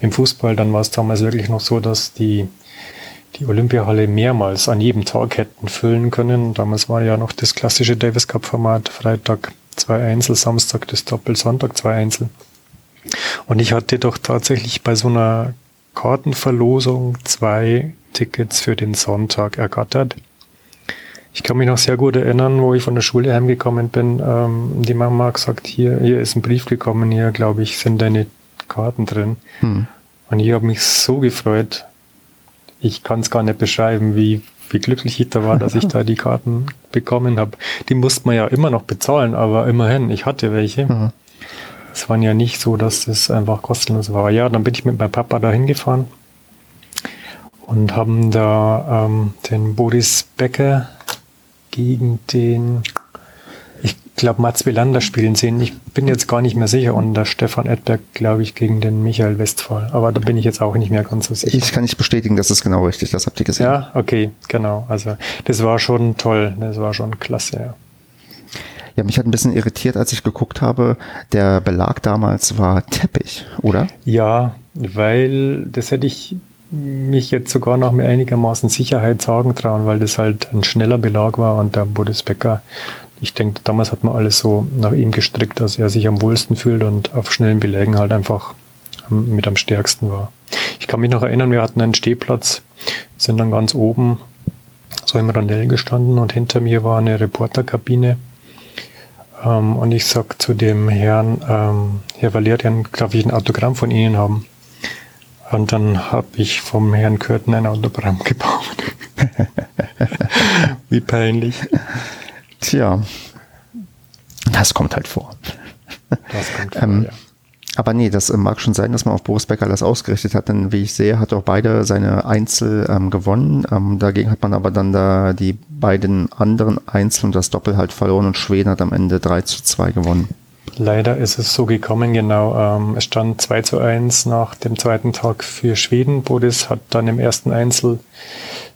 Speaker 3: Im Fußball, dann war es damals wirklich noch so, dass die die Olympiahalle mehrmals an jedem Tag hätten füllen können. Damals war ja noch das klassische Davis Cup Format, Freitag zwei Einzel, Samstag das Doppel, Sonntag zwei Einzel. Und ich hatte doch tatsächlich bei so einer Kartenverlosung zwei Tickets für den Sonntag ergattert. Ich kann mich noch sehr gut erinnern, wo ich von der Schule heimgekommen bin. Ähm, die Mama hat gesagt, hier, hier ist ein Brief gekommen, hier, glaube ich, sind deine Karten drin. Hm. Und ich habe mich so gefreut. Ich kann es gar nicht beschreiben, wie, wie glücklich ich da war, dass ich da die Karten bekommen habe. Die musste man ja immer noch bezahlen, aber immerhin, ich hatte welche. Mhm. Es waren ja nicht so, dass es einfach kostenlos war. Ja, dann bin ich mit meinem Papa da hingefahren und haben da ähm, den Boris Becker gegen den, ich glaube, Mats Wielander spielen sehen. Ich bin jetzt gar nicht mehr sicher. Und der Stefan Edberg, glaube ich, gegen den Michael Westphal. Aber da bin ich jetzt auch nicht mehr ganz so sicher.
Speaker 2: Ich kann nicht bestätigen, das ist genau richtig. Das habt ihr gesehen.
Speaker 3: Ja, okay, genau. Also das war schon toll. Das war schon klasse, ja.
Speaker 2: Ja, mich hat ein bisschen irritiert, als ich geguckt habe. Der Belag damals war Teppich, oder?
Speaker 3: Ja, weil das hätte ich mich jetzt sogar noch mit einigermaßen Sicherheit sagen trauen, weil das halt ein schneller Belag war und der Boris Becker, ich denke, damals hat man alles so nach ihm gestrickt, dass er sich am wohlsten fühlt und auf schnellen Belägen halt einfach mit am stärksten war. Ich kann mich noch erinnern, wir hatten einen Stehplatz, sind dann ganz oben so im Randell gestanden und hinter mir war eine Reporterkabine. Ähm, und ich sag zu dem Herrn, ähm, Herr Valerian, darf ich ein Autogramm von Ihnen haben? Und dann habe ich vom Herrn Kürten ein Autogramm (laughs) gebaut. (laughs) Wie peinlich.
Speaker 2: Tja, das kommt halt vor. Das kommt vor, ähm, ja. Aber nee, das äh, mag schon sein, dass man auf Boris Becker das ausgerichtet hat, denn wie ich sehe, hat auch beide seine Einzel ähm, gewonnen. Ähm, dagegen hat man aber dann da die beiden anderen Einzel und das Doppel halt verloren und Schweden hat am Ende 3 zu 2 gewonnen.
Speaker 3: Leider ist es so gekommen, genau. Ähm, es stand 2 zu 1 nach dem zweiten Tag für Schweden. Bodis hat dann im ersten Einzel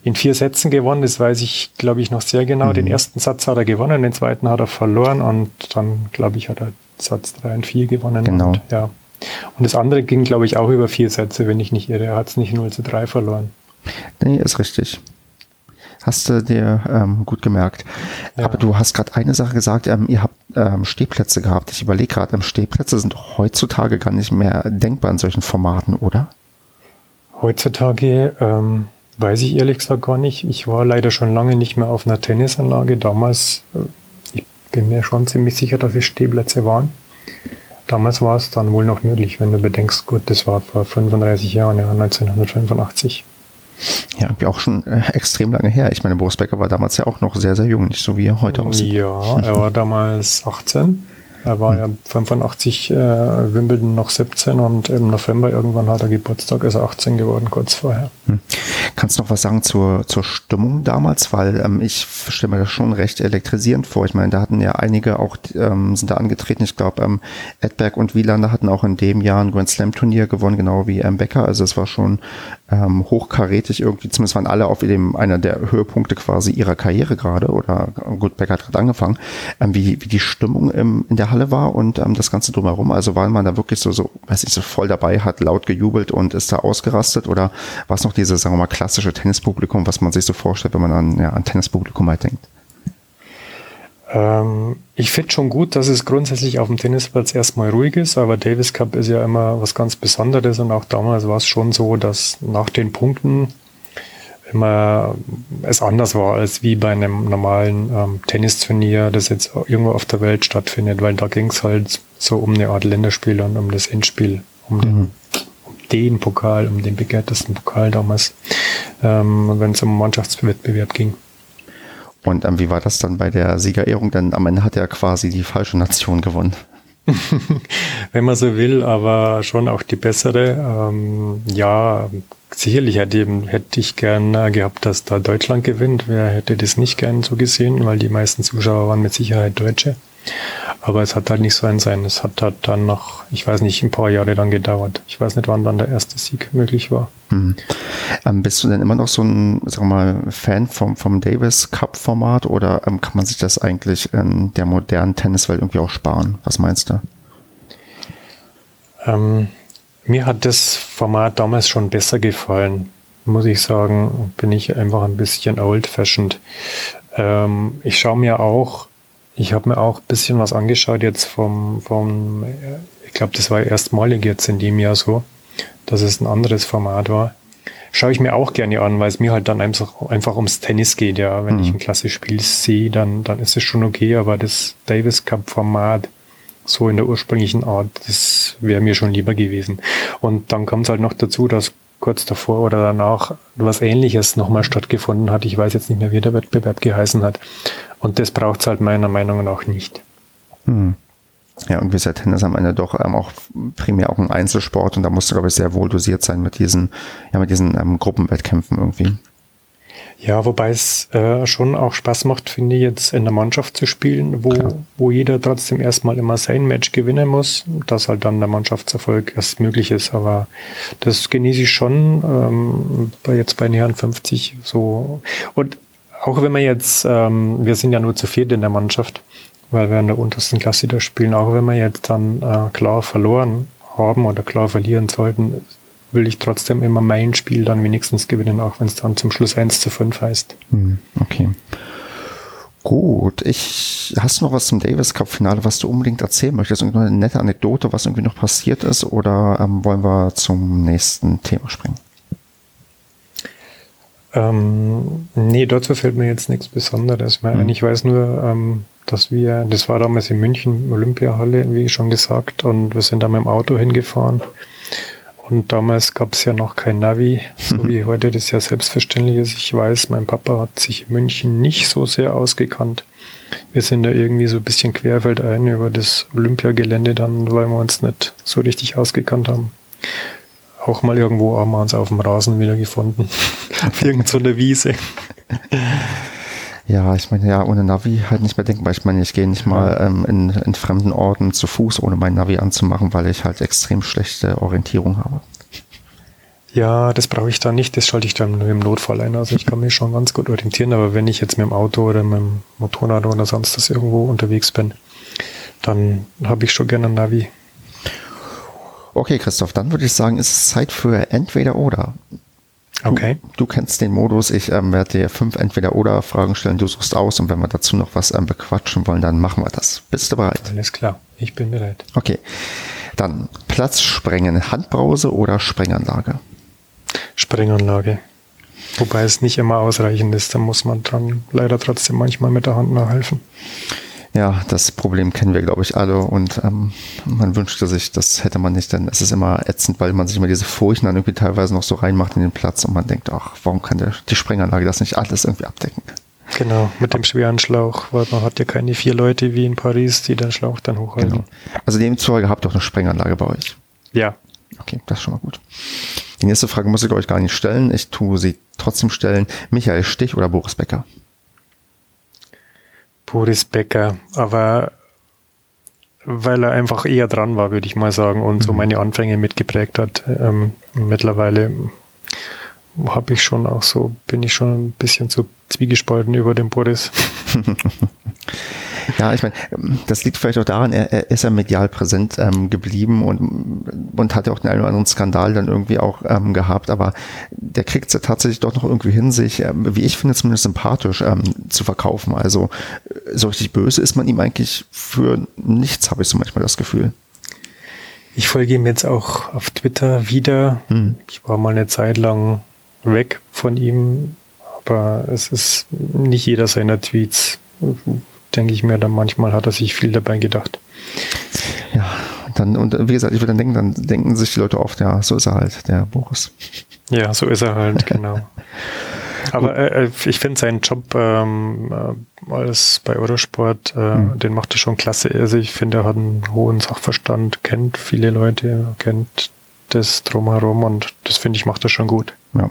Speaker 3: in vier Sätzen gewonnen. Das weiß ich, glaube ich, noch sehr genau. Mhm. Den ersten Satz hat er gewonnen, den zweiten hat er verloren und dann, glaube ich, hat er Satz 3 und 4 gewonnen.
Speaker 2: Genau.
Speaker 3: Und, ja. und das andere ging, glaube ich, auch über vier Sätze, wenn ich nicht irre. Er hat es nicht 0 zu 3 verloren.
Speaker 2: Nee, ist richtig. Hast du dir ähm, gut gemerkt. Ja. Aber du hast gerade eine Sache gesagt, ähm, ihr habt ähm, Stehplätze gehabt. Ich überlege gerade, ähm, Stehplätze sind heutzutage gar nicht mehr denkbar in solchen Formaten, oder?
Speaker 3: Heutzutage ähm, weiß ich ehrlich gesagt gar nicht. Ich war leider schon lange nicht mehr auf einer Tennisanlage. Damals, äh, ich bin mir schon ziemlich sicher, dass es Stehplätze waren. Damals war es dann wohl noch möglich, wenn du bedenkst, gut, das war vor 35 Jahren, ja, 1985.
Speaker 2: Ja, irgendwie auch schon äh, extrem lange her. Ich meine, Boris Becker war damals ja auch noch sehr, sehr jung, nicht so wie er heute aussieht.
Speaker 3: Ja, er war damals 18. Er war ja 85 äh, Wimbledon noch 17 und im November irgendwann hat er Geburtstag, ist er 18 geworden, kurz vorher. Hm.
Speaker 2: Kannst du noch was sagen zur, zur Stimmung damals? Weil ähm, ich stelle mir das schon recht elektrisierend vor. Ich meine, da hatten ja einige auch, ähm, sind da angetreten. Ich glaube, ähm, Edberg und Wielander hatten auch in dem Jahr ein Grand Slam Turnier gewonnen, genau wie ähm, Becker. Also es war schon ähm, hochkarätig irgendwie. Zumindest waren alle auf dem, einer der Höhepunkte quasi ihrer Karriere gerade. Oder gut, Becker hat gerade angefangen. Ähm, wie, wie die Stimmung im, in der Halle war und ähm, das Ganze drumherum. Also war man da wirklich so, so, weiß ich, so voll dabei, hat laut gejubelt und ist da ausgerastet? Oder war es noch dieses, sagen wir mal, klassische Tennispublikum, was man sich so vorstellt, wenn man an, ja, an Tennispublikum halt denkt?
Speaker 3: Ähm, ich finde schon gut, dass es grundsätzlich auf dem Tennisplatz erstmal ruhig ist, aber Davis Cup ist ja immer was ganz Besonderes und auch damals war es schon so, dass nach den Punkten immer es anders war als wie bei einem normalen ähm, Tennisturnier, das jetzt irgendwo auf der Welt stattfindet, weil da ging es halt so um eine Art Länderspiel und um das Endspiel, um den, mhm. um den Pokal, um den begehrtesten Pokal damals, ähm, wenn es um Mannschaftswettbewerb ging.
Speaker 2: Und ähm, wie war das dann bei der Siegerehrung? Denn am Ende hat ja quasi die falsche Nation gewonnen. (laughs)
Speaker 3: Wenn man so will, aber schon auch die bessere. Ähm, ja, sicherlich hätte, hätte ich gern gehabt, dass da Deutschland gewinnt. Wer hätte das nicht gern so gesehen, weil die meisten Zuschauer waren mit Sicherheit Deutsche. Aber es hat halt nicht sein sein. Es hat halt dann noch, ich weiß nicht, ein paar Jahre dann gedauert. Ich weiß nicht, wann dann der erste Sieg möglich war.
Speaker 2: Mhm. Ähm, bist du denn immer noch so ein, sag mal, Fan vom, vom Davis Cup Format oder ähm, kann man sich das eigentlich in der modernen Tenniswelt irgendwie auch sparen? Was meinst du?
Speaker 3: Ähm, mir hat das Format damals schon besser gefallen, muss ich sagen. Bin ich einfach ein bisschen old-fashioned. Ähm, ich schaue mir auch ich habe mir auch ein bisschen was angeschaut jetzt vom, vom ich glaube, das war erstmalig jetzt in dem Jahr so, dass es ein anderes Format war. schaue ich mir auch gerne an, weil es mir halt dann einfach, einfach ums Tennis geht. Ja, wenn
Speaker 2: Mhm.
Speaker 3: ich ein klassisches Spiel sehe, dann, dann ist es schon okay, aber das Davis Cup Format so in der ursprünglichen Art, das wäre mir schon lieber gewesen. Und dann kommt es halt noch dazu, dass kurz davor oder danach was ähnliches nochmal stattgefunden hat. Ich weiß jetzt nicht mehr, wie der Wettbewerb geheißen hat. Und das braucht es halt meiner Meinung nach nicht.
Speaker 2: Hm. Ja, irgendwie ist ja Tennis am Ende doch ähm, auch primär auch ein Einzelsport und da musst du, glaube ich, sehr wohl dosiert sein mit diesen, ja, mit diesen ähm, Gruppenwettkämpfen irgendwie.
Speaker 3: Ja, wobei es äh, schon auch Spaß macht, finde ich, jetzt in der Mannschaft zu spielen, wo,
Speaker 2: Klar.
Speaker 3: wo jeder trotzdem erstmal immer sein Match gewinnen muss, dass halt dann der Mannschaftserfolg erst möglich ist. Aber das genieße ich schon ähm, bei jetzt bei den Herren 50 so. Und auch wenn wir jetzt, ähm, wir sind ja nur zu viert in der Mannschaft, weil wir in der untersten Klasse da spielen, auch wenn wir jetzt dann äh, klar verloren haben oder klar verlieren sollten, will ich trotzdem immer mein Spiel dann wenigstens gewinnen, auch wenn es dann zum Schluss 1 zu 5 heißt.
Speaker 2: Hm, okay. Gut, ich, hast du noch was zum Davis Cup Finale, was du unbedingt erzählen möchtest? Irgendeine nette Anekdote, was irgendwie noch passiert ist? Oder ähm, wollen wir zum nächsten Thema springen?
Speaker 3: Ähm, nee, dazu fällt mir jetzt nichts Besonderes mehr ein.
Speaker 2: Mhm.
Speaker 3: Ich weiß nur, ähm, dass wir, das war damals in München, Olympiahalle, wie schon gesagt, und wir sind da mit dem Auto hingefahren. Und damals gab es ja noch kein Navi, so (laughs) wie heute das ja selbstverständlich ist. Ich weiß, mein Papa hat sich in München nicht so sehr ausgekannt. Wir sind da irgendwie so ein bisschen querfeldein über das Olympiagelände dann, weil wir uns nicht so richtig ausgekannt haben. Auch mal irgendwo haben wir uns auf dem Rasen wieder gefunden. (laughs) auf (laughs) irgend so Wiese.
Speaker 2: Ja, ich meine, ja, ohne Navi halt nicht mehr denkbar. Ich meine, ich gehe nicht mal ähm, in, in fremden Orten zu Fuß, ohne mein Navi anzumachen, weil ich halt extrem schlechte Orientierung habe.
Speaker 3: Ja, das brauche ich da nicht. Das schalte ich dann nur im Notfall ein. Also ich kann mich schon ganz gut orientieren, aber wenn ich jetzt mit dem Auto oder mit dem Motorrad oder sonst was irgendwo unterwegs bin, dann habe ich schon gerne ein Navi.
Speaker 2: Okay, Christoph, dann würde ich sagen, ist es Zeit für entweder oder.
Speaker 3: Okay.
Speaker 2: Du, du kennst den Modus. Ich ähm, werde dir fünf Entweder-Oder-Fragen stellen. Du suchst aus und wenn wir dazu noch was ähm, bequatschen wollen, dann machen wir das. Bist du bereit?
Speaker 3: Alles klar. Ich bin bereit.
Speaker 2: Okay. Dann Platz sprengen, Handbrause oder Sprenganlage?
Speaker 3: Sprenganlage. Wobei es nicht immer ausreichend ist. Da muss man dran leider trotzdem manchmal mit der Hand nachhelfen.
Speaker 2: Ja, das Problem kennen wir, glaube ich, alle. Und ähm, man wünschte sich, das hätte man nicht, denn es ist immer ätzend, weil man sich immer diese Furchen dann irgendwie teilweise noch so reinmacht in den Platz und man denkt, ach, warum kann der, die Sprenganlage das nicht alles irgendwie abdecken?
Speaker 3: Genau, mit dem schweren Schlauch, weil man hat ja keine vier Leute wie in Paris, die den Schlauch dann hochhalten.
Speaker 2: Genau. Also demzufolge habt ihr auch eine Sprenganlage bei euch.
Speaker 3: Ja,
Speaker 2: Okay, das ist schon mal gut. Die nächste Frage muss ich euch gar nicht stellen. Ich tue sie trotzdem stellen. Michael Stich oder Boris Becker?
Speaker 3: Boris Becker, aber weil er einfach eher dran war, würde ich mal sagen, und so meine Anfänge mitgeprägt hat. Ähm, mittlerweile habe ich schon auch so, bin ich schon ein bisschen so zwiegespalten über den Boris. (laughs)
Speaker 2: Ja, ich meine, das liegt vielleicht auch daran, er, er ist ja medial präsent ähm, geblieben und, und hat ja auch den einen oder anderen Skandal dann irgendwie auch ähm, gehabt, aber der kriegt es ja tatsächlich doch noch irgendwie hin, sich, ähm, wie ich finde, zumindest sympathisch ähm, zu verkaufen. Also so richtig böse ist man ihm eigentlich für nichts, habe ich so manchmal das Gefühl.
Speaker 3: Ich folge ihm jetzt auch auf Twitter wieder.
Speaker 2: Hm.
Speaker 3: Ich war mal eine Zeit lang weg von ihm, aber es ist nicht jeder seiner Tweets, denke ich mir, dann manchmal hat er sich viel dabei gedacht.
Speaker 2: Ja, dann, und wie gesagt, ich würde dann denken, dann denken sich die Leute oft, ja, so ist er halt, der Boris.
Speaker 3: Ja, so ist er halt, genau. (laughs) Aber äh, ich finde seinen Job ähm, äh, als bei Eurosport, äh,
Speaker 2: Mhm.
Speaker 3: den macht er schon klasse. Also ich finde, er hat einen hohen Sachverstand, kennt viele Leute, kennt das drumherum und das finde ich, macht er schon gut.
Speaker 2: Ja,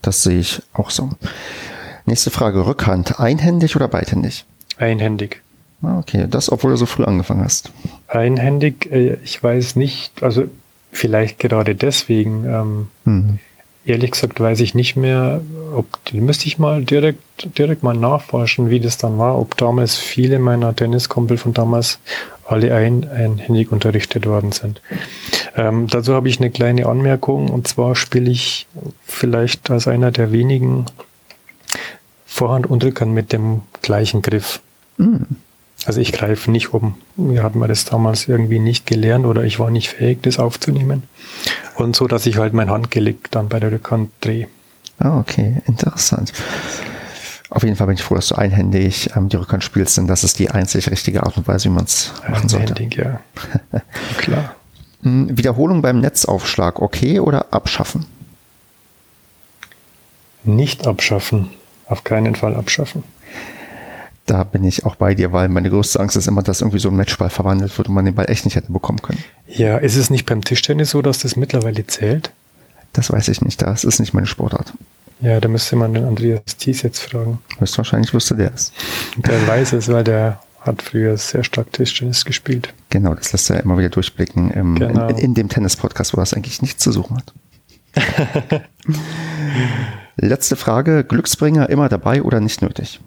Speaker 2: das sehe ich auch so. Nächste Frage, Rückhand, einhändig oder beidhändig?
Speaker 3: Einhändig.
Speaker 2: Ah, Okay, das, obwohl du so früh angefangen hast.
Speaker 3: Einhändig, äh, ich weiß nicht, also vielleicht gerade deswegen, ähm,
Speaker 2: Mhm.
Speaker 3: ehrlich gesagt weiß ich nicht mehr, ob, die müsste ich mal direkt, direkt mal nachforschen, wie das dann war, ob damals viele meiner Tenniskumpel von damals alle ein, einhändig unterrichtet worden sind. Ähm, dazu habe ich eine kleine Anmerkung, und zwar spiele ich vielleicht als einer der wenigen Vorhand Unterkant mit dem gleichen Griff.
Speaker 2: Mhm.
Speaker 3: Also ich greife nicht um. Wir hatten wir das damals irgendwie nicht gelernt oder ich war nicht fähig, das aufzunehmen. Und so, dass ich halt mein Handgelenk dann bei der Rückhand drehe.
Speaker 2: Ah, okay, interessant. Auf jeden Fall bin ich froh, dass du einhändig ähm, die Rückhand spielst, denn das ist die einzig richtige Art und Weise, wie man es machen sollte.
Speaker 3: Einhändig, ja. (laughs) Klar.
Speaker 2: Hm, Wiederholung beim Netzaufschlag, okay oder abschaffen?
Speaker 3: Nicht abschaffen. Auf keinen Fall abschaffen.
Speaker 2: Da bin ich auch bei dir, weil meine größte Angst ist immer, dass irgendwie so ein Matchball verwandelt wird und man den Ball echt nicht hätte bekommen können.
Speaker 3: Ja, ist es nicht beim Tischtennis so, dass das mittlerweile zählt?
Speaker 2: Das weiß ich nicht, das ist nicht meine Sportart.
Speaker 3: Ja, da müsste man den Andreas Thies jetzt fragen.
Speaker 2: Höchstwahrscheinlich wüsste der es.
Speaker 3: Der weiß es, weil der hat früher sehr stark Tischtennis gespielt.
Speaker 2: Genau, das lässt er immer wieder durchblicken im,
Speaker 3: Genau.
Speaker 2: in, in dem Tennis-Podcast, wo das eigentlich nichts zu suchen hat. (laughs) Letzte Frage, Glücksbringer immer dabei oder nicht nötig?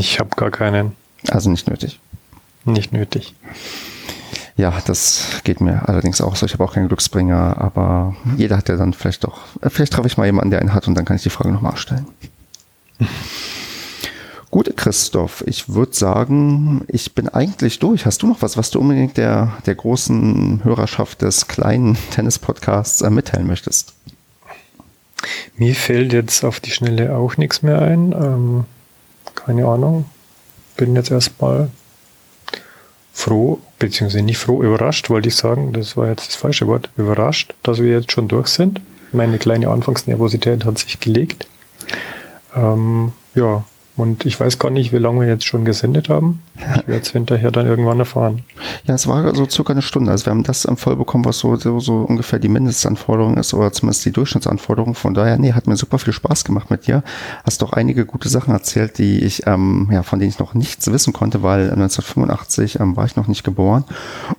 Speaker 3: Ich habe gar keinen.
Speaker 2: Also nicht nötig.
Speaker 3: Nicht nötig.
Speaker 2: Ja, das geht mir allerdings auch so. Ich habe auch keinen Glücksbringer, aber jeder hat ja dann vielleicht doch, äh, vielleicht treffe ich mal jemanden, der einen hat und dann kann ich die Frage nochmal stellen. (laughs) Gut, Christoph, ich würde sagen, ich bin eigentlich durch. Hast du noch was, was du unbedingt der, der großen Hörerschaft des kleinen (laughs) Tennis-Podcasts äh, mitteilen möchtest?
Speaker 3: Mir fällt jetzt auf die Schnelle auch nichts mehr ein. Ähm, keine Ahnung. Bin jetzt erstmal froh, beziehungsweise nicht froh, überrascht, wollte ich sagen. Das war jetzt das falsche Wort. Überrascht, dass wir jetzt schon durch sind. Meine kleine Anfangsnervosität hat sich gelegt. Ähm, ja, und ich weiß gar nicht, wie lange wir jetzt schon gesendet haben. Ich werde es hinterher dann irgendwann erfahren.
Speaker 2: Ja, es war so circa eine Stunde. Also wir haben das voll bekommen, was so, so, so ungefähr die Mindestanforderung ist oder zumindest die Durchschnittsanforderung. Von daher, nee, hat mir super viel Spaß gemacht mit dir. Hast doch einige gute Sachen erzählt, die ich, ähm, ja, von denen ich noch nichts wissen konnte, weil 1985 ähm, war ich noch nicht geboren.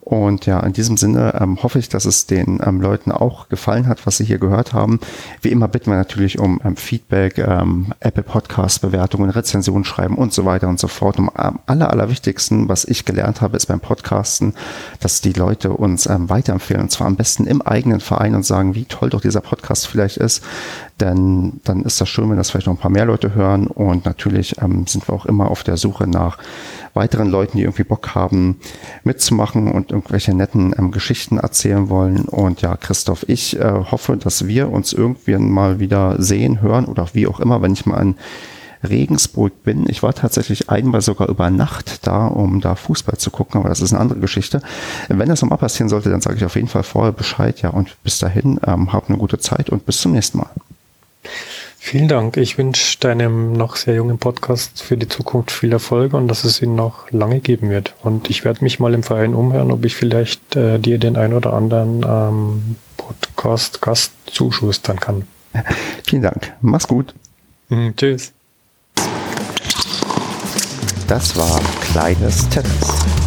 Speaker 2: Und ja, in diesem Sinne ähm, hoffe ich, dass es den ähm, Leuten auch gefallen hat, was sie hier gehört haben. Wie immer bitten wir natürlich um ähm, Feedback, ähm, Apple Podcast Bewertungen, Rezensionen schreiben und so weiter und so fort. Um am aller, allerwichtigsten, was ich gelernt habe, ist beim Podcasten, dass die Leute uns ähm, weiterempfehlen und zwar am besten im eigenen Verein und sagen, wie toll doch dieser Podcast vielleicht ist. Denn dann ist das schön, wenn das vielleicht noch ein paar mehr Leute hören und natürlich ähm, sind wir auch immer auf der Suche nach weiteren Leuten, die irgendwie Bock haben, mitzumachen und irgendwelche netten ähm, Geschichten erzählen wollen. Und ja, Christoph, ich äh, hoffe, dass wir uns irgendwie mal wieder sehen, hören oder wie auch immer, wenn ich mal in Regensburg bin. Ich war tatsächlich einmal sogar über Nacht da, um da Fußball zu gucken, aber das ist eine andere Geschichte. Wenn das nochmal passieren sollte, dann sage ich auf jeden Fall vorher Bescheid. Ja, und bis dahin, ähm, habt eine gute Zeit und bis zum nächsten Mal.
Speaker 3: Vielen Dank. Ich wünsche deinem noch sehr jungen Podcast für die Zukunft viel Erfolg und dass es ihn noch lange geben wird. Und ich werde mich mal im Verein umhören, ob ich vielleicht äh, dir den ein oder anderen ähm, Podcast-Gast zuschustern kann.
Speaker 2: Vielen Dank. Mach's gut.
Speaker 3: Mhm, tschüss.
Speaker 2: Das war Kleines Tennis.